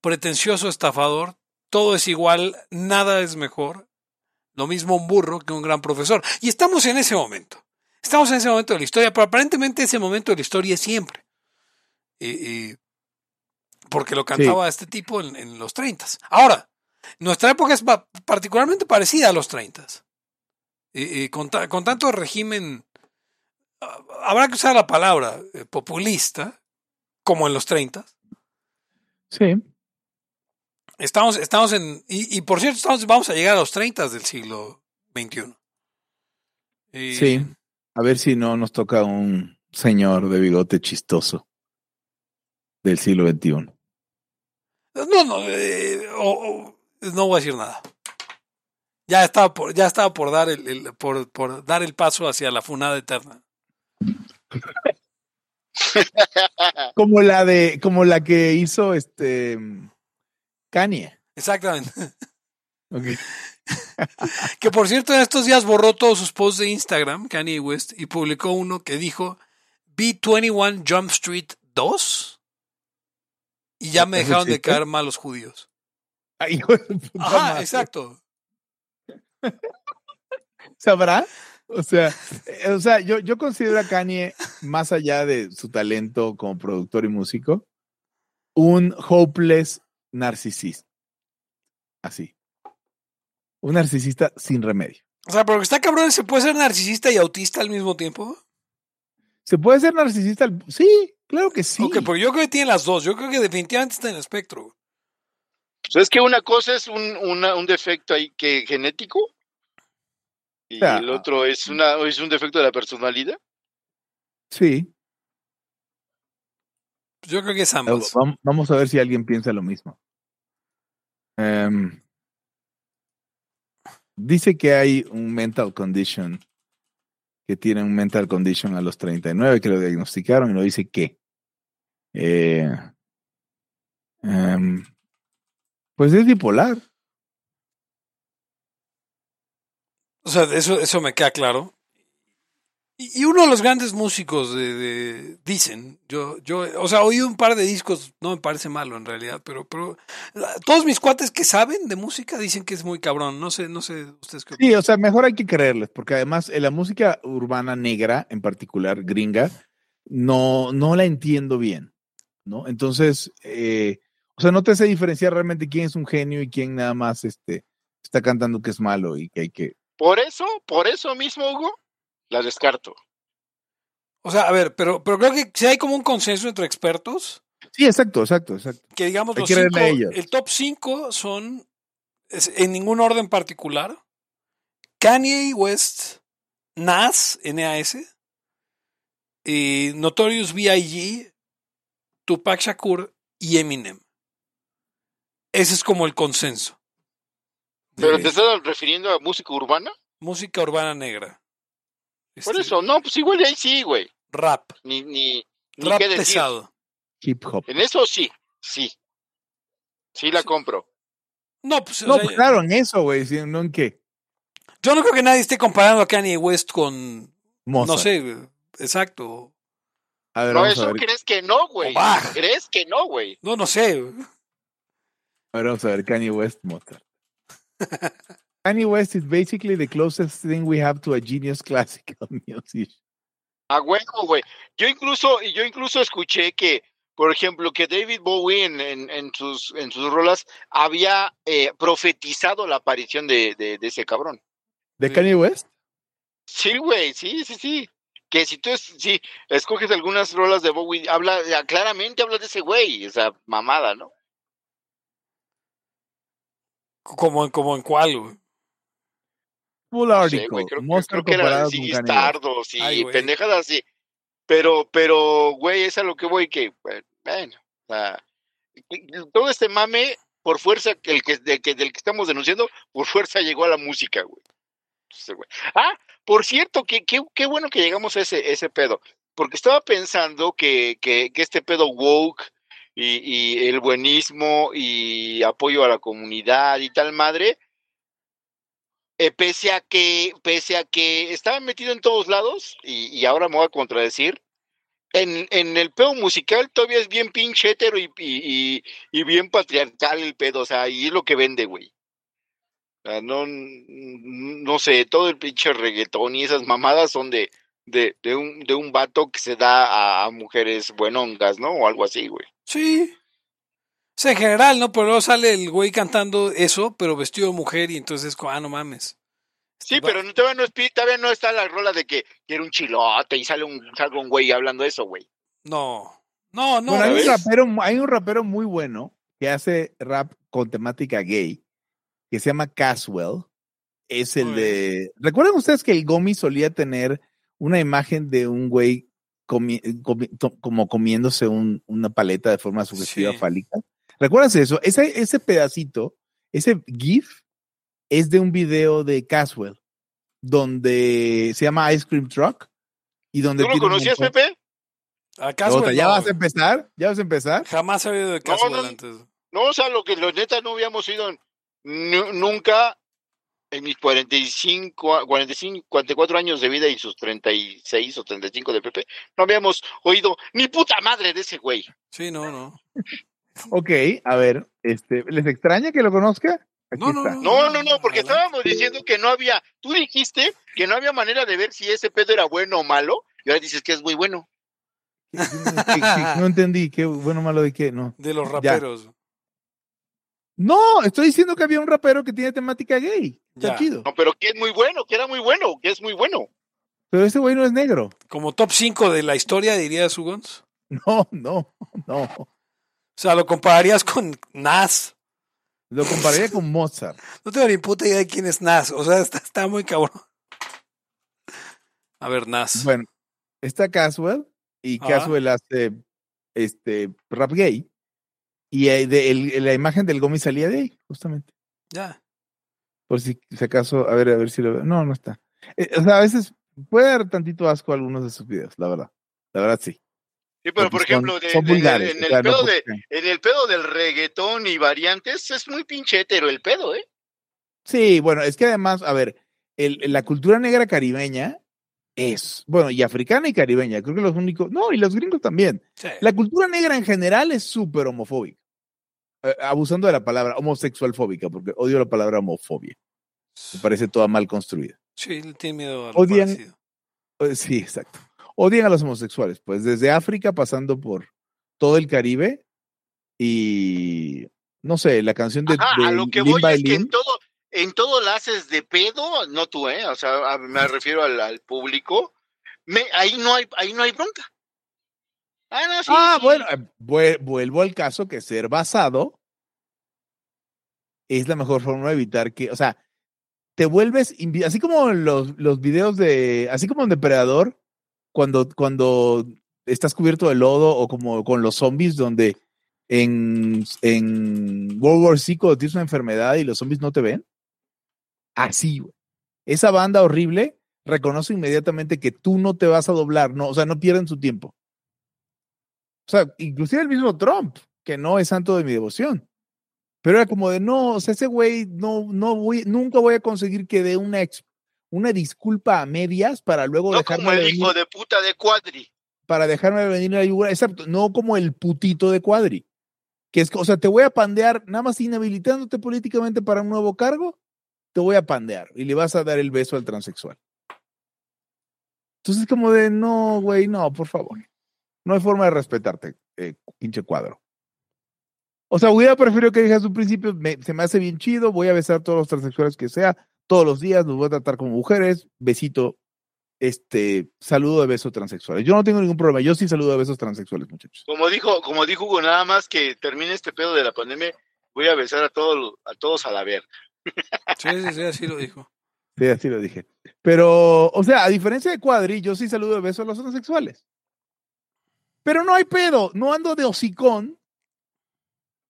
Pretencioso estafador, todo es igual, nada es mejor. Lo mismo un burro que un gran profesor. Y estamos en ese momento. Estamos en ese momento de la historia, pero aparentemente ese momento de la historia es siempre. Y- y- porque lo cantaba este tipo en, en los 30. Ahora, nuestra época es pa- particularmente parecida a los 30. Y, y con, ta- con tanto régimen, ah, habrá que usar la palabra eh, populista, como en los 30. Sí. Estamos, estamos en. Y, y por cierto, estamos, vamos a llegar a los 30 del siglo XXI. Y- Sí. A ver si no nos toca un señor de bigote chistoso del siglo XXI. No, no, eh, o- o- no voy a decir nada. Ya estaba por, ya estaba por dar el, el- por, por dar el paso hacia la funada eterna. Como la de, como la que hizo este Kanye. Exactamente. Ok. Que por cierto, en estos días borró todos sus posts de Instagram, Kanye West, y publicó uno que dijo B21 Jump Street 2. Y ya me ¿Eso dejaron de caer mal los judíos. Ay, puta Ajá, madre. exacto. ¿Sabrá? O sea, eh, o sea, yo, yo considero a Kanye, más allá de su talento como productor y músico, un hopeless narcisista. Así. Un narcisista sin remedio. O sea, pero que está cabrón, ¿se puede ser narcisista y autista al mismo tiempo? ¿Se puede ser narcisista? al- Sí, claro que sí. Ok, yo creo que tiene las dos. Yo creo que definitivamente está en el espectro. O sea, es que una cosa es un, una- un defecto ahí que genético y el otro es una es un defecto de la personalidad. Sí. Yo creo que es ambas. vam- Vamos a ver si alguien piensa lo mismo. Em, dice que hay un mental condition, que tiene un mental condition a los 39, que lo diagnosticaron y no dice qué. Eh, em, pues es bipolar. O sea, eso, eso me queda claro. Y, y uno de los grandes músicos de, de- dicen, yo, yo, o sea, oí un par de discos, no me parece malo en realidad, pero, pero todos mis cuates que saben de música dicen que es muy cabrón. No sé, no sé ustedes qué Sí, o sea, mejor hay que creerles, porque además eh, la música urbana negra, en particular gringa, no, no la entiendo bien, ¿no? Entonces, eh, o sea, no te sé diferenciar realmente quién es un genio y quién nada más este, está cantando que es malo y que hay que... Por eso, por eso mismo, Hugo, la descarto. O sea, a ver, pero, pero creo que si hay como un consenso entre expertos, Sí, exacto, exacto, exacto. que digamos Hay los que cinco, el top 5 son es- en ningún orden particular. Kanye West, Nas, N-A-S, y Notorious B.I.G., Tupac Shakur y Eminem. Ese es como el consenso. ¿Pero De te estás refiriendo a música urbana? música urbana negra. Por Este, eso, no, pues igual ahí sí, güey. Rap. Ni, ni, ni Rap qué decir. pesado. Hip hop. En eso sí, sí. Sí la Sí. compro. No, pues, o No, sea, pues claro, en eso, güey, sí, no en qué. yo no creo que nadie esté comparando a Kanye West con, Mozart. no sé, exacto. A ver, No, vamos a eso ver. crees que no, güey. ¿Crees que no, güey? No, no sé. A ver, vamos a ver. Kanye West, Mozart. Kanye West is basically the closest thing we have to a genius classical music. A huevo, güey. Yo incluso, yo incluso escuché que, por ejemplo, que David Bowie en, en, en sus, en sus rolas había eh, profetizado la aparición de, de, de ese cabrón. ¿De Sí. Kanye West? Sí, güey, sí, sí, sí. Que si tú es, sí, escoges algunas rolas de Bowie, habla, claramente habla de ese güey, esa mamada, ¿no? Como, en- como en cuál, güey. Full No sé, article. güey, creo, que era comparado de con Ziggy Kanye West. Stardust y Ay, pendejadas así. Pero, pero, güey, es a lo que voy que, bueno, bueno, o sea, todo este mame, por fuerza, que el que, del, que, del que estamos denunciando, por fuerza llegó a la música, güey. Entonces, güey. Ah, por cierto, qué, qué, qué bueno que llegamos a ese, ese pedo, porque estaba pensando que, que, que este pedo woke y, el buenismo y apoyo a la comunidad y tal madre, eh, pese a que, pese a que estaba metido en todos lados, y, ahora me voy a contradecir, en, en el pedo musical todavía es bien pinche hetero y, y, y- bien patriarcal el pedo, o sea, y es lo que vende, güey. No, no sé, todo el pinche reggaetón y esas mamadas son de, de, de un, de un vato que se da a mujeres buenongas, ¿no? O algo así, güey. Sí. O sea, en general, ¿no? Pero luego sale el güey cantando eso, pero vestido de mujer y entonces, como, ah, no mames. Sí, Este, pero no- todavía no, todavía no está la rola de que, era un chilote y sale un, sale un güey hablando de eso, güey. No. No, no. bueno, hay un, rapero, hay un rapero muy bueno que hace rap con temática gay, que se llama Caswell. Es el Muy de... ¿Recuerdan ustedes que el Gomi solía tener una imagen de un güey comi- comi- to- como comiéndose un- una paleta de forma sugestiva Sí. fálica? ¿Recuerdas eso? Ese, ese pedacito, ese GIF, es de un video de Caswell, donde se llama Ice Cream Truck. Y donde ¿Tú lo un conocías, montón- Pepe? ¿Acaso Ota, ¿Ya no? vas a empezar? ¿Ya vas a empezar? Jamás he oído de Caswell no. antes. No, o sea, lo que los neta no habíamos nu- nunca en mis 45, a- 45, 44 años de vida y sus 36 o 35 de Pepe, no habíamos oído ni puta madre de ese güey. Sí, no, no. Ok, a ver, este, ¿les extraña que lo conozca? No, no, no. No, no, no, porque Adelante. estábamos diciendo que no había, tú dijiste que no había manera de ver si ese pedo era bueno o malo, y ahora dices que es muy bueno. ¿Qué- qué- qué- no entendí, qué bueno malo de qué, no. De los Ya. No, estoy diciendo que había un rapero que tiene temática gay. Está chido. No, pero que es muy bueno, que era muy bueno, que es muy bueno. Pero ese güey no es negro. Como top 5 de la historia, diría Sugons. No, no, no. O sea, lo compararías con Nas. Lo compararía con Mozart. No tengo ni puta idea de quién es Nas. O sea, está, está muy cabrón. A ver, Nas. Bueno, está Caswell y. Caswell hace este rap gay. Y eh, de- el- la imagen del Gomi salía de ahí, justamente. Ya. Por si, si acaso, a ver, a ver si lo veo. No, no está. Eh, o sea, a veces puede dar tantito asco a algunos de sus videos, la verdad. La verdad sí. Sí, pero Porque por son- ejemplo, de- son de- vulgares, en, el no pedo de, en el pedo del reggaetón y variantes, es muy pinche hetero el pedo, ¿eh? Sí, bueno, es que además, a ver, el- la cultura negra caribeña es, bueno, y africana y caribeña, creo que los únicos, no, y los gringos también. Sí. La cultura negra en general es súper homofóbica. Eh, abusando de la palabra homosexual fóbica, porque odio la palabra homofobia. Me parece toda mal construida. Sí, le tiene miedo a lo Odian- parecido. Eh, Sí, exacto. Odian a los homosexuales, pues desde África pasando por todo el Caribe y no sé, la canción de, Ajá, de a lo que Lin voy es que en todo, en todo la haces de pedo, no tú, ¿eh? O sea, a- me refiero al, al público. Me, ahí no hay, ahí no hay bronca. Ah, no, sí. Ah, sí. bueno, eh, vue- vuelvo al caso que ser basado es la mejor forma de evitar que, o sea, te vuelves, así como los, los videos de, así como en Depredador, cuando, cuando estás cubierto de lodo o como con los zombies donde en, en World War Z cuando tienes una enfermedad y los zombies no te ven. Así, güey. Esa banda horrible reconoce inmediatamente que tú no te vas a doblar, no, o sea, no pierden su tiempo. O sea, inclusive el mismo Trump, que no es santo de mi devoción. Pero era como de, no, o sea, ese güey no, no voy, nunca voy a conseguir que dé una, ex- una disculpa a medias para luego No dejarme como el venir, hijo de puta de Cuadri. para dejarme venir a la yugular. Exacto, no como el putito de cuadri. Que es, o sea, te voy a pandear, nada más inhabilitándote políticamente para un nuevo cargo, te voy a pandear y le vas a dar el beso al transexual. Entonces, como de, no, güey, no, por favor. No hay forma de respetarte, eh, pinche cuadro. O sea, hubiera preferido que dijeras un principio, me- se me hace bien chido, voy a besar a todos los transexuales que sea, todos los días, los voy a tratar como mujeres, besito, este, saludo de besos transexuales. Yo no tengo ningún problema, yo sí saludo de besos transexuales, muchachos. Como dijo, como dijo Hugo, nada más que termine este pedo de la pandemia, voy a besar a todos los- a todos a la ver. Sí, sí, sí, así lo dijo. Sí, así lo dije. Pero, o sea, a diferencia de Cuadri, yo sí saludo de besos a los transexuales. Pero no hay pedo, no ando de hocicón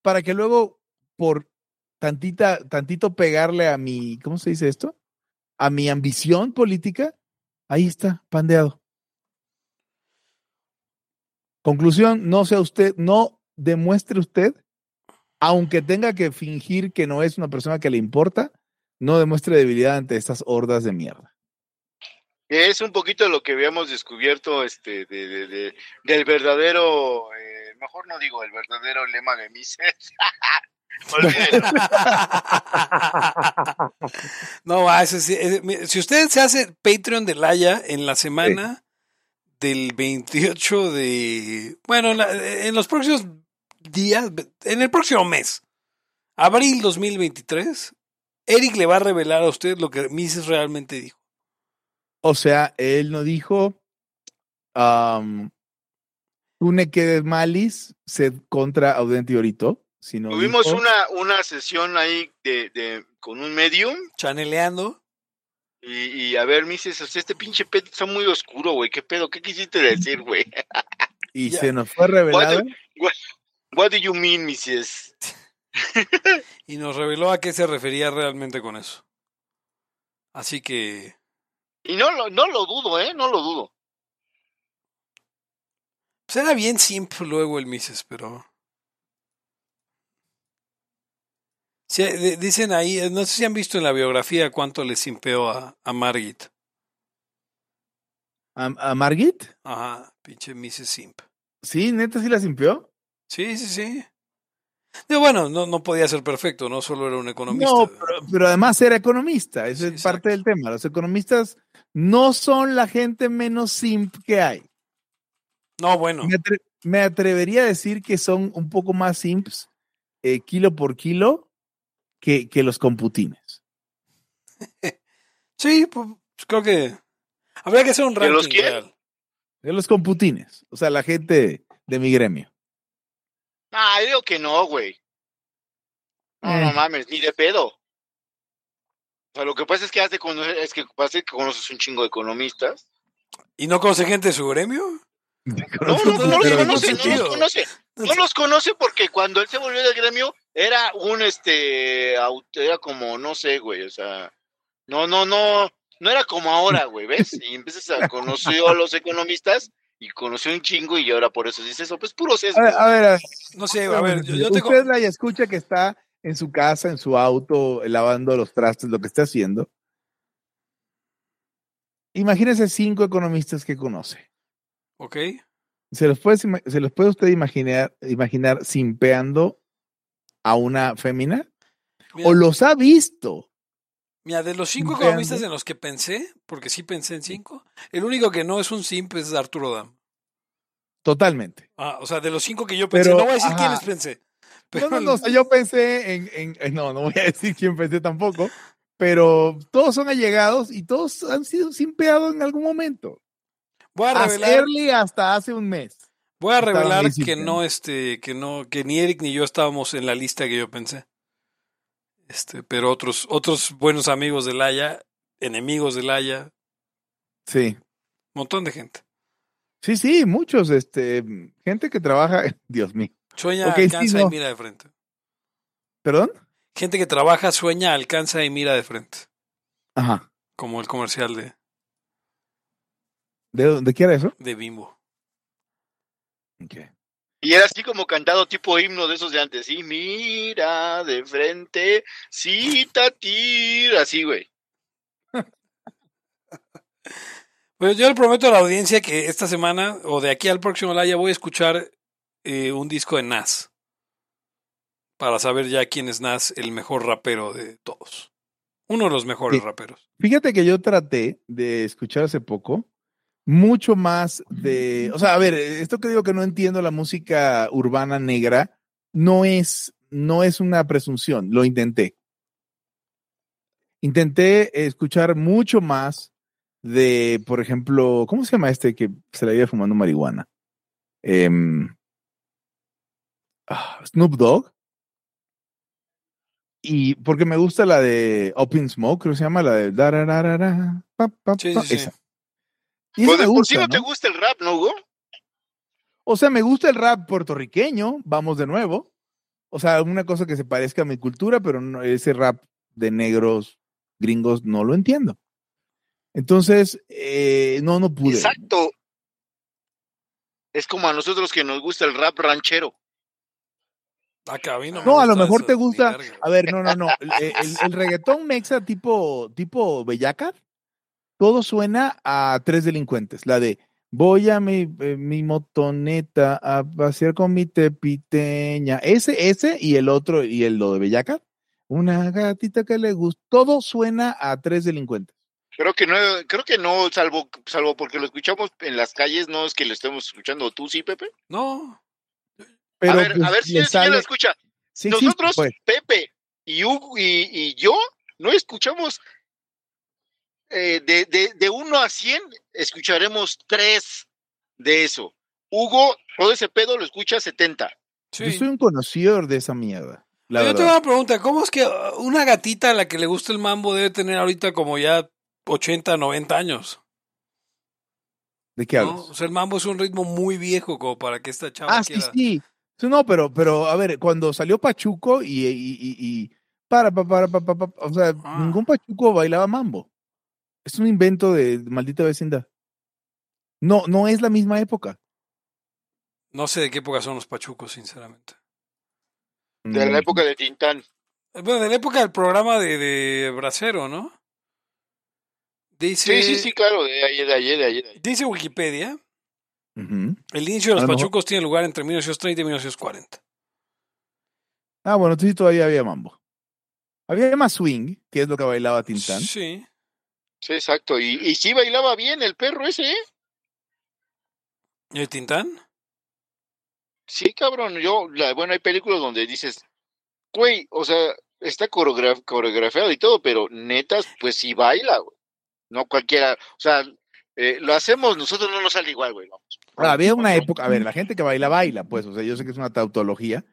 para que luego, por tantita, tantito pegarle a mi, ¿cómo se dice esto? A mi ambición política, ahí está, pandeado. Conclusión, no sea usted, no demuestre usted, aunque tenga que fingir que no es una persona que le importa, no demuestre debilidad ante estas hordas de mierda. Que es un poquito lo que habíamos descubierto este de, de- de- del verdadero, eh, mejor no digo el verdadero lema de Mises. No, va, ese sí, mire, si usted se hace Patreon de Laya en la semana del 28 de, bueno, en la- en los próximos días, en el próximo mes, abril 2023, Eric le va a revelar a usted lo que Mises realmente dijo. O sea, él no dijo, um, tú ne quedes malis, sed contra audente orito, sino Tuvimos dijo, una, una sesión ahí de, de- con un medium Chaneleando. y, y a ver, o sea, este pinche pedo está muy oscuro, güey. ¿Qué pedo? ¿Qué quisiste decir, güey? y se nos fue revelado. What do you mean, Mises? y nos reveló a qué se refería realmente con eso. Así que, Y no lo, no lo dudo, ¿eh? No lo dudo. pues era bien simple luego el Mises, pero... Sí, de- dicen ahí, eh, no sé si han visto en la biografía cuánto le simpeó a, a Margit. ¿A, a Margit? Ajá, pinche Mises Simp. Sí, neta, sí la simpió. Sí, sí, sí. Digo, bueno, no, no podía ser perfecto, no solo era un economista. No, pero, pero además era economista, eso Sí, es parte del tema. Los economistas no son la gente menos simp que hay. No, bueno. Me, atre- me atrevería a decir que son un poco más simps eh, kilo por kilo que, que los computines. Sí, pues creo que habría que hacer un ¿De los ranking quién? real. De los computines, o sea, la gente de mi gremio. Ah, yo digo que no, güey. No, Eh. no mames, ni de pedo. O sea, lo que pasa es que hace conocer, es que pasa que conoces un chingo de economistas. ¿Y no conoce gente de su gremio? No, no, no, los conoce, no los conoce. No los conoce porque cuando él se volvió del gremio era un este aut- era como no sé, güey, o sea, no no no no era como ahora, güey, ¿ves? Y empiezas a conocer a los economistas y conoció un chingo y ahora por eso dice eso, pues puro sesgo. A ver, a ver, a ver, No sé, a ver, yo, yo tengo... usted la escucha que está en su casa, en su auto, lavando los trastes, lo que está haciendo. Imagínese cinco economistas que conoce. Ok. ¿Se los puede, se los puede usted imaginar, imaginar simpeando a una fémina? Mira, ¿O los ha visto? mira, de los cinco Simpeando. economistas en los que pensé, porque sí pensé en cinco, el único que no es un simp es Arturo Dam. Totalmente. Ah, o sea, de los cinco que yo pensé, Pero, no voy a decir ajá. quiénes pensé. Pero No, no, no, yo pensé en, en- no, no voy a decir quién pensé tampoco, pero todos son allegados y todos han sido simpeados en algún momento. voy a revelar, hasta hace un mes. voy a revelar que no, este, que no, que ni Eric ni yo estábamos en la lista que yo pensé. Este, pero otros, otros buenos amigos de Laia, enemigos de Laia, Sí. montón de gente. Sí, sí, muchos, este, gente que trabaja, Dios mío. Sueña, sí, alcanza y mira de frente. ¿Perdón? Gente que trabaja, sueña, alcanza y mira de frente. Ajá. Como el comercial de, ¿De dónde quiera eso? de Bimbo. Y era así como cantado tipo himno de esos de antes. Sí, mira de frente, cita tira, así, güey. Pues yo le prometo a la audiencia que esta semana o de aquí al próximo live voy a escuchar eh, un disco de Nas. Para saber ya quién es Nas, el mejor rapero de todos. Uno de los mejores Sí. raperos. Fíjate que yo traté de escuchar hace poco mucho más de, o sea, a ver, esto que digo que no entiendo la música urbana negra no es no es una presunción, lo intenté. Intenté escuchar mucho más de, por ejemplo, ¿cómo se llama este que se la iba fumando marihuana? Em, ah, Snoop Dogg. Y porque me gusta la de Open Smoke, creo que se llama la de darararara, pa, pa, Sí, pa, sí, sí. esa. Y esa Pues de por sí gusta, no te gusta el rap, ¿no, Hugo? O sea, me gusta el rap puertorriqueño, vamos de nuevo. O sea, una cosa que se parezca a mi cultura, pero no- ese rap de negros gringos no lo entiendo. Entonces, eh, no, no pude. Exacto. Es como a nosotros que nos gusta el rap ranchero. Acá, a mí no, me No, a lo mejor eso, te gusta. A ver, no, no, no. El, el- el reggaetón mexa tipo, tipo bellaca, todo suena a tres delincuentes. La de voy a mi, eh, mi motoneta a pasear con mi tepiteña. Ese, ese y el otro, y el lo de bellaca. Una gatita que le gusta. Todo suena a tres delincuentes. Creo que no, creo que no, salvo, salvo porque lo escuchamos en las calles, no es que lo estemos escuchando tú, sí, Pepe. No, Pero a ver, pues, a ver si el señor sale- la escucha. sí Nosotros, pues. Pepe y Hugo y, y yo, no escuchamos eh, de, de, de 1 a 100, escucharemos 3 de eso. Hugo, todo ese pedo lo escucha 70. sí. Yo soy un conocedor de esa mierda. La Yo tengo una pregunta, ¿cómo es que uh, una gatita a la que le gusta el mambo debe tener ahorita como ya 80, 90 años? ¿De qué ¿no? hablas? O sea, el mambo es un ritmo muy viejo como para que esta chava Ah, quiera... sí. Sí, No, pero, pero, a ver, cuando salió Pachuco y, y, y, y- para, para, para, para, para, o sea, Ah. ningún Pachuco bailaba mambo. Es un invento de maldita vecindad. No, no es la misma época. No sé de qué época son los pachucos, sinceramente. De la Mm, época de Tintán. Eh, Bueno, de la época del programa de, de Bracero, ¿no? Dice, Sí, sí, sí, claro, de ayer, de ayer, de dice Wikipedia. El inicio de los pachucos tiene lugar entre 1930 y 1940. Ah, bueno, entonces sí todavía había mambo. Había más swing, que es lo que bailaba Tintán. Sí. Sí, exacto. Y, y sí bailaba bien el perro ese, ¿eh? ¿Y el Tintán? Sí, cabrón. Yo, la, bueno, hay películas donde dices, güey, o sea, está coreograf- coreografiado y todo, pero netas, pues sí baila, güey. No cualquiera, o sea, eh, lo hacemos, nosotros no nos sale igual, güey. vamos. Ahora, había una época, a ver, la gente que baila, baila, pues, o sea, yo sé que es una tautología,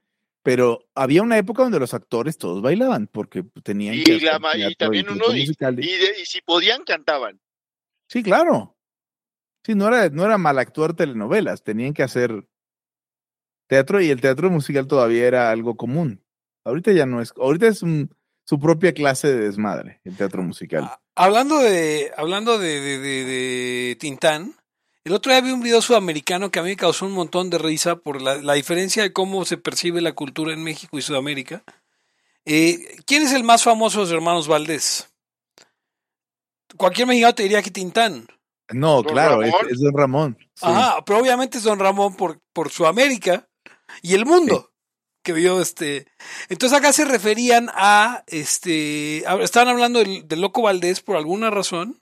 pero había una época donde los actores todos bailaban, porque tenían Y, que la, y teatro también teatro uno, y, musical. y de- y si podían, cantaban. Sí, claro. Sí, no era, no era mal actuar telenovelas, tenían que hacer teatro y el teatro musical todavía era algo común. Ahorita ya no es, ahorita es un- su propia clase de desmadre, el teatro musical. Ah, Hablando de, hablando de, de, de- de Tintán, el otro día vi un video sudamericano que a mí me causó un montón de risa por la, la diferencia de cómo se percibe la cultura en México y Sudamérica. Eh, ¿Quién es el más famoso de los hermanos Valdés? Cualquier mexicano te diría que Tintán. No, Don claro, es, Don Ramón. sí. Ajá, pero obviamente es Don Ramón por, por Sudamérica y el mundo que vio este. Entonces acá se referían a este. a- Estaban hablando del, del Loco Valdés por alguna razón.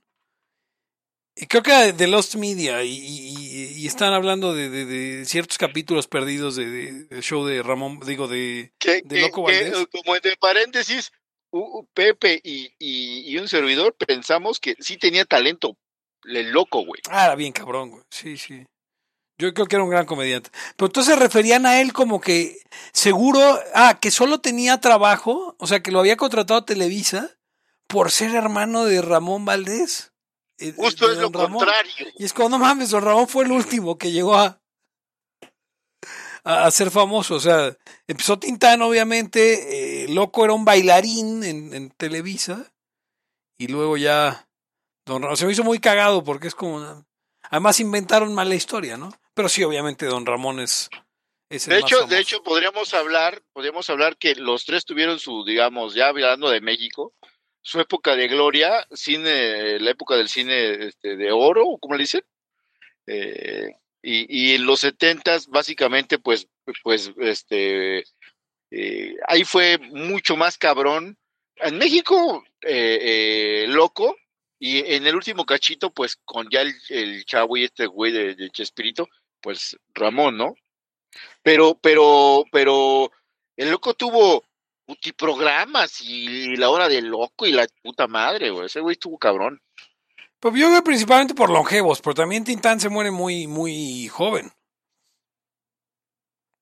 Y creo que era de Lost Media. Y, y, y están hablando de, de- de ciertos capítulos perdidos de, de- del show de Ramón, digo, de. Que, ¿De que- Loco Valdés? eh, como entre paréntesis, Pepe y, y, y un servidor pensamos que sí tenía talento, el loco, güey. Ah, era bien cabrón, güey. Sí, sí. Yo creo que era un gran comediante. Pero entonces se referían a él como que seguro, ah, que solo tenía trabajo, o sea, que lo había contratado Televisa por ser hermano de Ramón Valdés. eh, Justo de es lo Ramón. contrario. Y es como, no mames, Don Ramón fue el último que llegó a, a, a ser famoso. O sea, empezó Tintán, obviamente. eh, Loco era un bailarín en, en Televisa. Y luego ya. Don Ramón. Se me hizo muy cagado porque es como. Además, inventaron mal la historia, ¿no? Pero sí, obviamente, Don Ramón es. es el De más hecho, de hecho, podríamos hablar, podríamos hablar que los tres tuvieron su, digamos, ya hablando de México, su época de gloria, cine, la época del cine este, de oro, ¿cómo le dicen? Eh, y, y en los setentas, básicamente, pues, pues, este, eh, ahí fue mucho más cabrón. En México, eh, loco, y en el último cachito, pues, con ya el, el chavo y este güey de, de Chespirito, pues, Ramón, ¿no? Pero, pero, pero, el loco tuvo multiprogramas y la hora del loco y la puta madre, güey. Ese güey estuvo cabrón. Pues yo creo principalmente por longevos, pero también Tintán se muere muy, muy joven.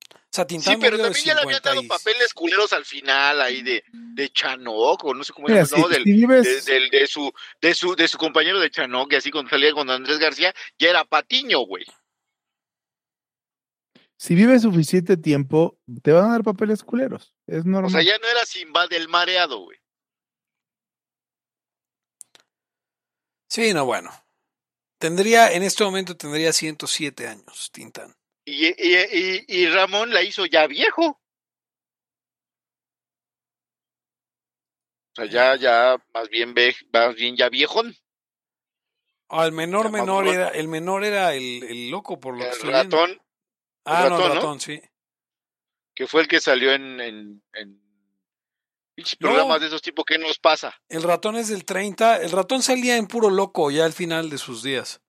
O sea, Tintán Sí, pero también ya le habían 50 dado y- papeles culeros al final ahí de, de Chanoc, o no sé cómo se Mira, llama, ¿no? si, Del, si de, vives, del- de su, de su, de su compañero de Chanoc, y así cuando salía con Andrés García, ya era Patiño, güey. Si vives suficiente tiempo, te van a dar papeles culeros. Es O normal. sea, ya no era Simba del mareado, güey. Sí, no, bueno. Tendría, en este momento tendría 107 años, Tintán. Y, y, y, y Ramón la hizo ya viejo. O sea, ya, ya, más bien, ve, más bien ya viejón. Ah, el menor menor era, el menor era el, el loco, por lo que El viendo. ratón, Ah, no, ratón, el ¿no? ratón, sí. que fue el que salió en, en, en pinches No. programas de esos tipos, ¿qué nos pasa? El ratón es del 30. El ratón salía en puro loco ya al final de sus días.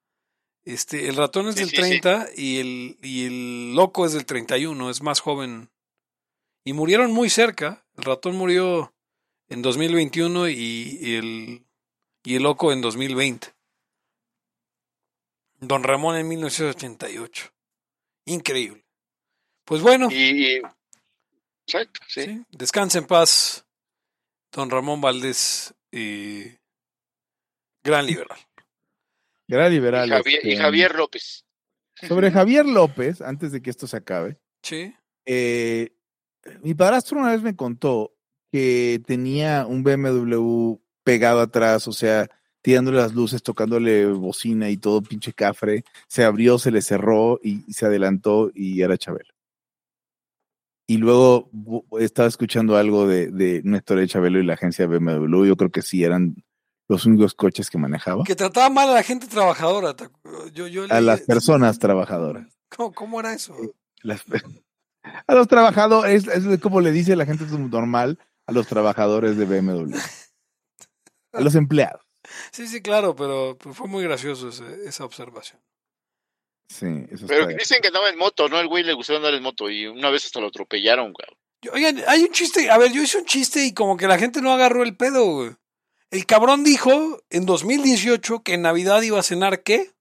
Este, el ratón es Sí, del sí, sí. 30 y el y el loco es del 31, es más joven. Y murieron muy cerca. El ratón murió en 2021 y, y el y el loco en 2020. Don Ramón en 1988. Increíble. Pues bueno, Y, y- exacto, sí. Sí, Descansa en paz, don Ramón Valdés, eh, gran liberal. Gran Y, liberal. Y este, Javier López. Sobre Javier López, antes de que esto se acabe, Sí. eh, mi padrastro una vez me contó que tenía un BMW pegado atrás, o sea, tirándole las luces, tocándole bocina y todo pinche cafre. Se abrió, se le cerró y, y se adelantó y era Chabelo. Y luego estaba escuchando algo de, de una historia de Chabelo y la agencia BMW. Yo creo que sí eran los únicos coches que manejaba. Que trataba mal a la gente trabajadora. ¿te acu- Yo, yo A las personas trabajadoras. ¿Cómo, cómo era eso? Las- a los trabajadores, es, es como le dice la gente normal a los trabajadores de BMW. A los empleados. Sí, sí, claro, pero, fue muy gracioso ese- esa observación. Sí, eso Pero está- dicen que andaba en moto, ¿no? El güey le gustaba andar en moto y una vez hasta lo atropellaron, güey. Oigan, hay un chiste, a ver, yo hice un chiste y como que la gente no agarró el pedo, güey. El cabrón dijo en 2018 que en Navidad iba a cenar ¿qué?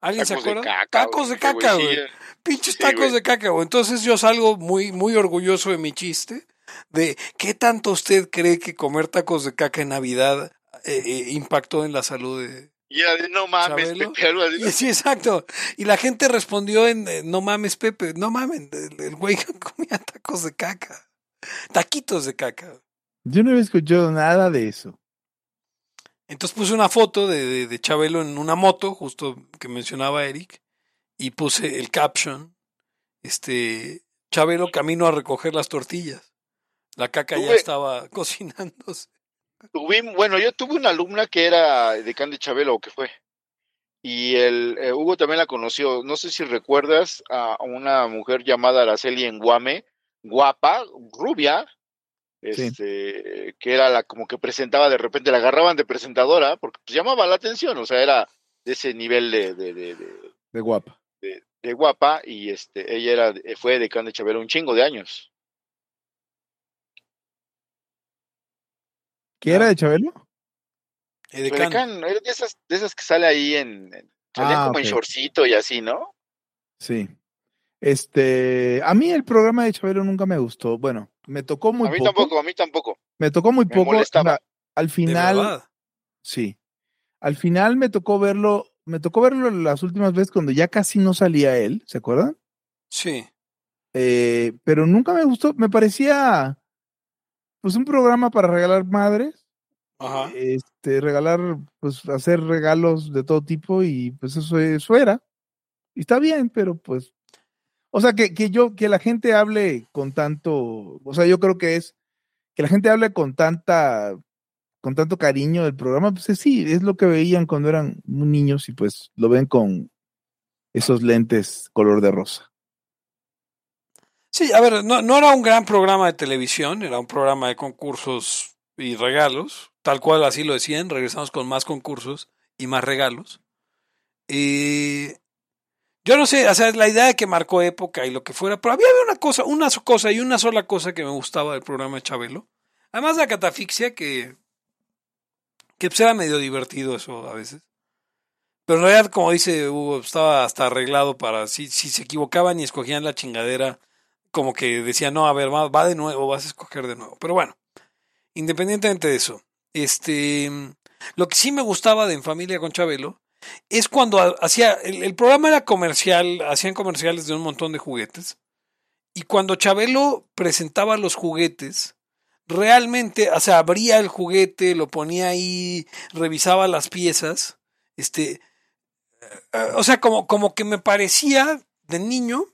¿Alguien se Tacos de acuerda? caca. Tacos de caca, güey. Pinches Sí, tacos güey. de caca, güey. Entonces yo salgo muy, muy orgulloso de mi chiste. De qué tanto usted cree que comer tacos de caca en Navidad eh, eh, impactó en la salud de. Y era de, no mames, Chabelo. Pepe, sí, exacto. Y la gente respondió en eh, no mames, Pepe, no mames, el, el güey comía tacos de caca. Taquitos de caca. Yo no había escuchado nada de eso. Entonces puse una foto de, de, de Chabelo en una moto, justo que mencionaba Eric, y puse el caption, este, Chabelo camino a recoger las tortillas. La caca ya estaba cocinándose. Tuvi- bueno, yo tuve una alumna que era de Can de Chabelo, que fue. Y el eh, Hugo también la conoció. No sé si recuerdas a una mujer llamada Araceli Enguame, guapa, rubia, Sí. este, que era la como que presentaba de repente, la agarraban de presentadora, porque pues, llamaba la atención, o sea, era de ese nivel de, de, de, de- De guapa. de- guapa, y este, ella era, fue de Can de Chabelo un chingo de años. ¿Qué era de Chabelo? Eh, era de esas, de esas que sale ahí en, en- salía Ah, como en shortcito y así, ¿no? Sí. Este, a mí el programa de Chabelo nunca me gustó. Bueno, me tocó muy a mí poco. tampoco, a mí tampoco. Me tocó muy Me poco. molestaba. al final, sí. al final me tocó verlo, me tocó verlo las últimas veces cuando ya casi no salía él, ¿se acuerdan? Sí. Eh, pero nunca me gustó, me parecía pues un programa para regalar madres, Ajá. este, regalar, pues hacer regalos de todo tipo y pues eso, eso era. Y está bien, pero pues, o sea, que, que yo, que la gente hable con tanto, o sea, yo creo que es, que la gente hable con tanta, con tanto cariño del programa, pues es- sí, es lo que veían cuando eran niños y pues lo ven con esos lentes color de rosa. Sí, a ver, no, no era un gran programa de televisión, era un programa de concursos y regalos, tal cual así lo decían, regresamos con más concursos y más regalos. Y yo no sé, o sea, la idea de que marcó época y lo que fuera, pero había una cosa, una cosa y una sola cosa que me gustaba del programa de Chabelo, además de la catafixia, que, que pues era medio divertido eso a veces. Pero en realidad, como dice Hugo, estaba hasta arreglado para si, si se equivocaban y escogían la chingadera, como que decían, no, a ver, va, va de nuevo, vas a escoger de nuevo. Pero bueno, independientemente de eso, este, lo que sí me gustaba de En Familia con Chabelo es cuando ha- hacía, el, programa era comercial, hacían comerciales de un montón de juguetes, y cuando Chabelo presentaba los juguetes, realmente, o sea, abría el juguete, lo ponía ahí, revisaba las piezas, este, eh, o sea, como, como que me parecía de niño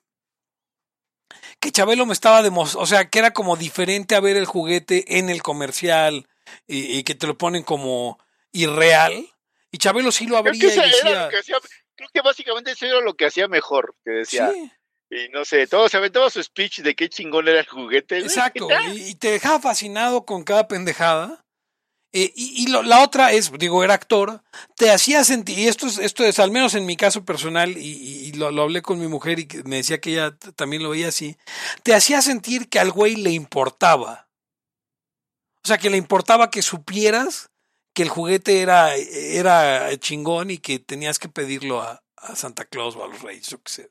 que Chabelo me estaba demostrando, o sea, que era como diferente a ver el juguete en el comercial y, y que te lo ponen como irreal. Y Chabelo sí lo Creo abría que, y era decía, lo que hacía, creo que básicamente eso era lo que hacía mejor, que decía, sí, y no sé, todo se aventaba su speech de qué chingón era el juguete. exacto, y, y te dejaba fascinado con cada pendejada. Eh, y lo- la otra es, digo, era actor, te hacía sentir, y esto es, esto es al menos en mi caso personal, y, y- lo, hablé con mi mujer y me decía que ella también lo veía así, te hacía sentir que al güey le importaba. O sea, que le importaba que supieras que el juguete era, era chingón y que tenías que pedirlo a, a Santa Claus o a los Reyes, o que sea.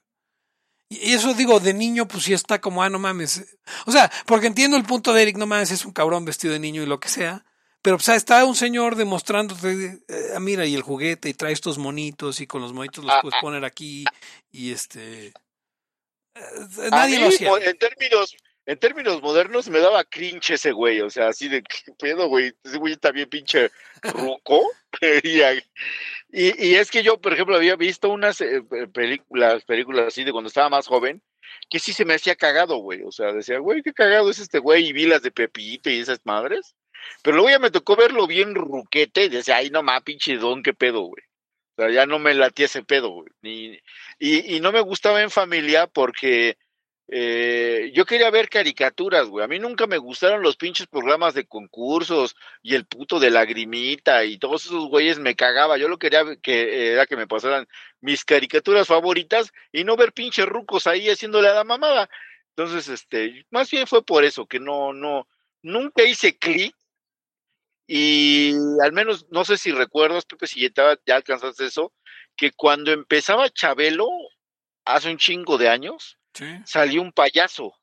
Y eso digo, de niño, pues sí está como, ah, no mames. O sea, porque entiendo el punto de Eric, no mames, es un cabrón vestido de niño y lo que sea. Pero pues, está un señor demostrándote, eh, ah, mira, y el juguete, y trae estos monitos, y con los monitos los Ah, puedes ah. poner aquí, y este. eh, nadie mí, lo hacía. en términos, en términos modernos, me daba cringe ese güey, o sea, así de qué pedo, güey, ese güey está bien pinche ruco. y, y, y es que yo, por ejemplo, había visto unas eh, películas, películas así de cuando estaba más joven, que sí se me hacía cagado, güey, o sea, decía, güey, qué cagado es este güey, y vi las de Pepito y esas madres. Pero luego ya me tocó verlo bien ruquete y decía, ay, no más, pinche don, qué pedo, güey. O sea, ya no me latía ese pedo, güey. Y, no me gustaba en familia porque eh, yo quería ver caricaturas, güey. A mí nunca me gustaron los pinches programas de concursos y el puto de lagrimita y todos esos güeyes me cagaba. Yo lo quería que eh, era que me pasaran mis caricaturas favoritas y no ver pinches rucos ahí haciéndole a la mamada. Entonces, este, más bien fue por eso que no, no, nunca hice clic y al menos, no sé si recuerdas, Pepe, si ya, ya alcanzaste eso, que cuando empezaba Chabelo, hace un chingo de años, Sí. salió un payaso.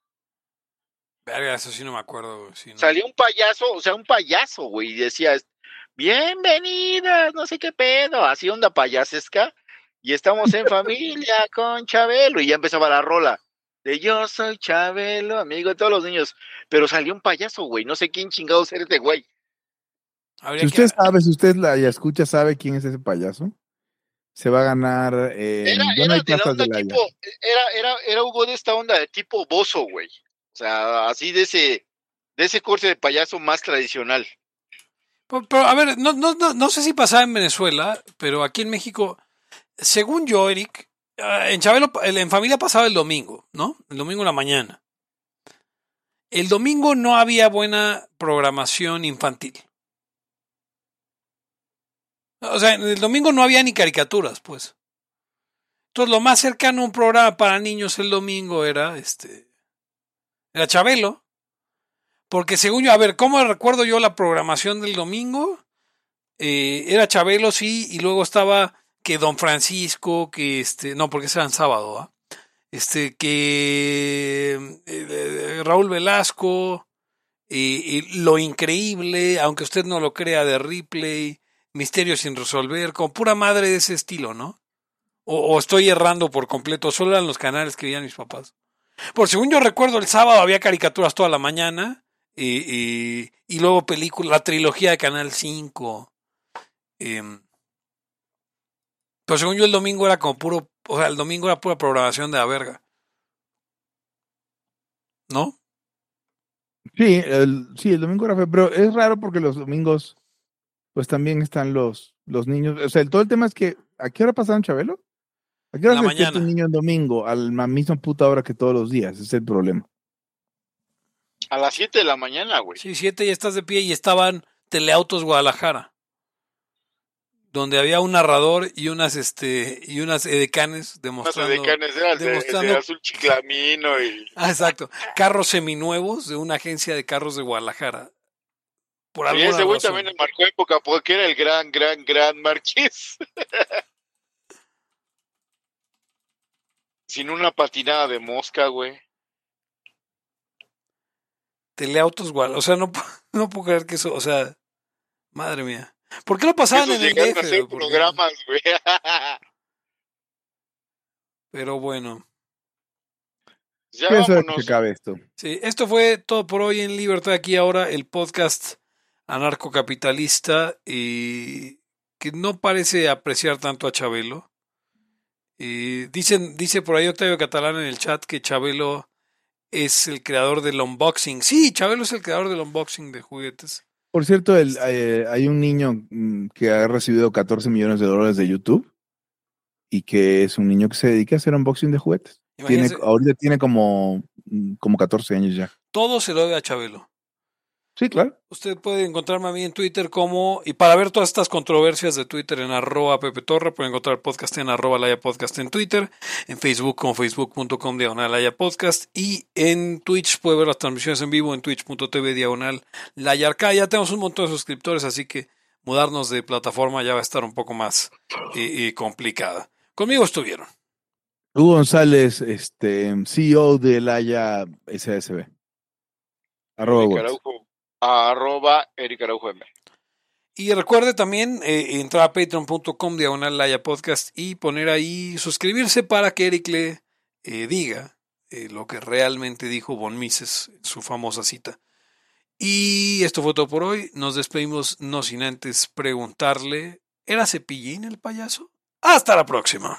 Verga, eso sí no me acuerdo. güey, sí, no. Salió un payaso, o sea, un payaso, güey, y decía, bienvenidas, no sé qué pedo, así onda payasesca, y estamos en familia con Chabelo, y ya empezaba la rola. De yo soy Chabelo, amigo de todos los niños. Pero salió un payaso, güey. No sé quién chingados era este güey. Habría Si que- usted sabe, si usted la ya escucha, sabe quién es ese payaso, se va a ganar. Eh, Era, era hay de la casas onda de la tipo, era, era, era Hugo de esta onda de tipo bozo, güey. O sea, así de ese, de ese corte de payaso más tradicional. Pero, pero, a ver, no, no, no, no sé si pasaba en Venezuela, pero aquí en México, según yo, Eric, ah, en Chabelo, el- en familia pasaba el domingo, ¿no? El domingo en la mañana. El domingo no había buena programación infantil. O sea, el domingo no había ni caricaturas, pues. Entonces, lo más cercano a un programa para niños el domingo era este. Era Chabelo. Porque según yo, a ver, ¿cómo recuerdo yo la programación del domingo? Eh, era Chabelo, sí, y luego estaba que Don Francisco, que este, no, porque ese era sábado, ¿ah? Este, que eh, Raúl Velasco, y Lo Increíble, aunque usted no lo crea, de Ripley, Misterios sin resolver, con pura madre de ese estilo, ¿no? O, estoy errando por completo, solo eran los canales que veían mis papás. Por según yo recuerdo, el sábado había caricaturas toda la mañana y, y, luego película, la trilogía de Canal 5. em, pero según yo el domingo era como puro, o sea, el domingo era pura programación de la verga. ¿No? Sí, el, sí, el domingo era pero es raro porque los domingos, pues también están los, los niños. O sea, el, todo el tema es que, ¿a qué hora pasaron Chabelo? ¿A qué hora se despierta un niño en domingo? A la misma puta hora que todos los días, ese es el problema. A las 7 de la mañana, güey. Sí, siete ya estás de pie y estaban Teleautos Guadalajara. Donde había un narrador y unas este y unas edecanes demostrando. sé de canes, era de, demostrando- de azul chiclamino y... Ah, exacto. Carros seminuevos de una agencia de carros de Guadalajara. Por Y alguna ese güey también le marcó época porque era el gran, gran, gran marqués. Sin una patinada de mosca, güey. Teleautos Guadalajara. O sea, no, no puedo creer que eso, o sea, madre mía. ¿Por qué lo pasaban en el a DF? programas, güey. Pero bueno. ya ¿Qué es hora que vámonos. se acabe esto? Sí, esto fue todo por hoy en Libertad aquí ahora, el podcast anarcocapitalista y que no parece apreciar tanto a Chabelo. Y dicen, dice por ahí Octavio Catalán en el chat que Chabelo es el creador del unboxing. Sí, Chabelo es el creador del unboxing de juguetes. Por cierto, el, eh, hay un niño mm, que ha recibido 14 millones de dólares de YouTube y que es un niño que se dedica a hacer unboxing de juguetes. Tiene, ahorita tiene como, mm, como 14 años ya. todo se lo debe a Chabelo. Sí, claro. Usted puede encontrarme a mí en Twitter como, y para ver todas estas controversias de Twitter en arroba Pepe Torra, puede encontrar el podcast en arroba Laya Podcast en Twitter, en Facebook como facebook.com diagonal Laya Podcast y en Twitch puede ver las transmisiones en vivo en twitch.tv diagonal Laya Arca. Ya tenemos un montón de suscriptores, así que mudarnos de plataforma ya va a estar un poco más eh, eh, complicada. Conmigo estuvieron. Hugo González, este, CEO de Laya SSB. Arroba Arroba Eric M. Y recuerde también eh, entrar a patreon.com diagonal Laya Podcast y poner ahí suscribirse para que Eric le eh, diga eh, lo que realmente dijo Von Mises su famosa cita. Y esto fue todo por hoy. Nos despedimos no sin antes preguntarle, ¿era cepillín el payaso? Hasta la próxima.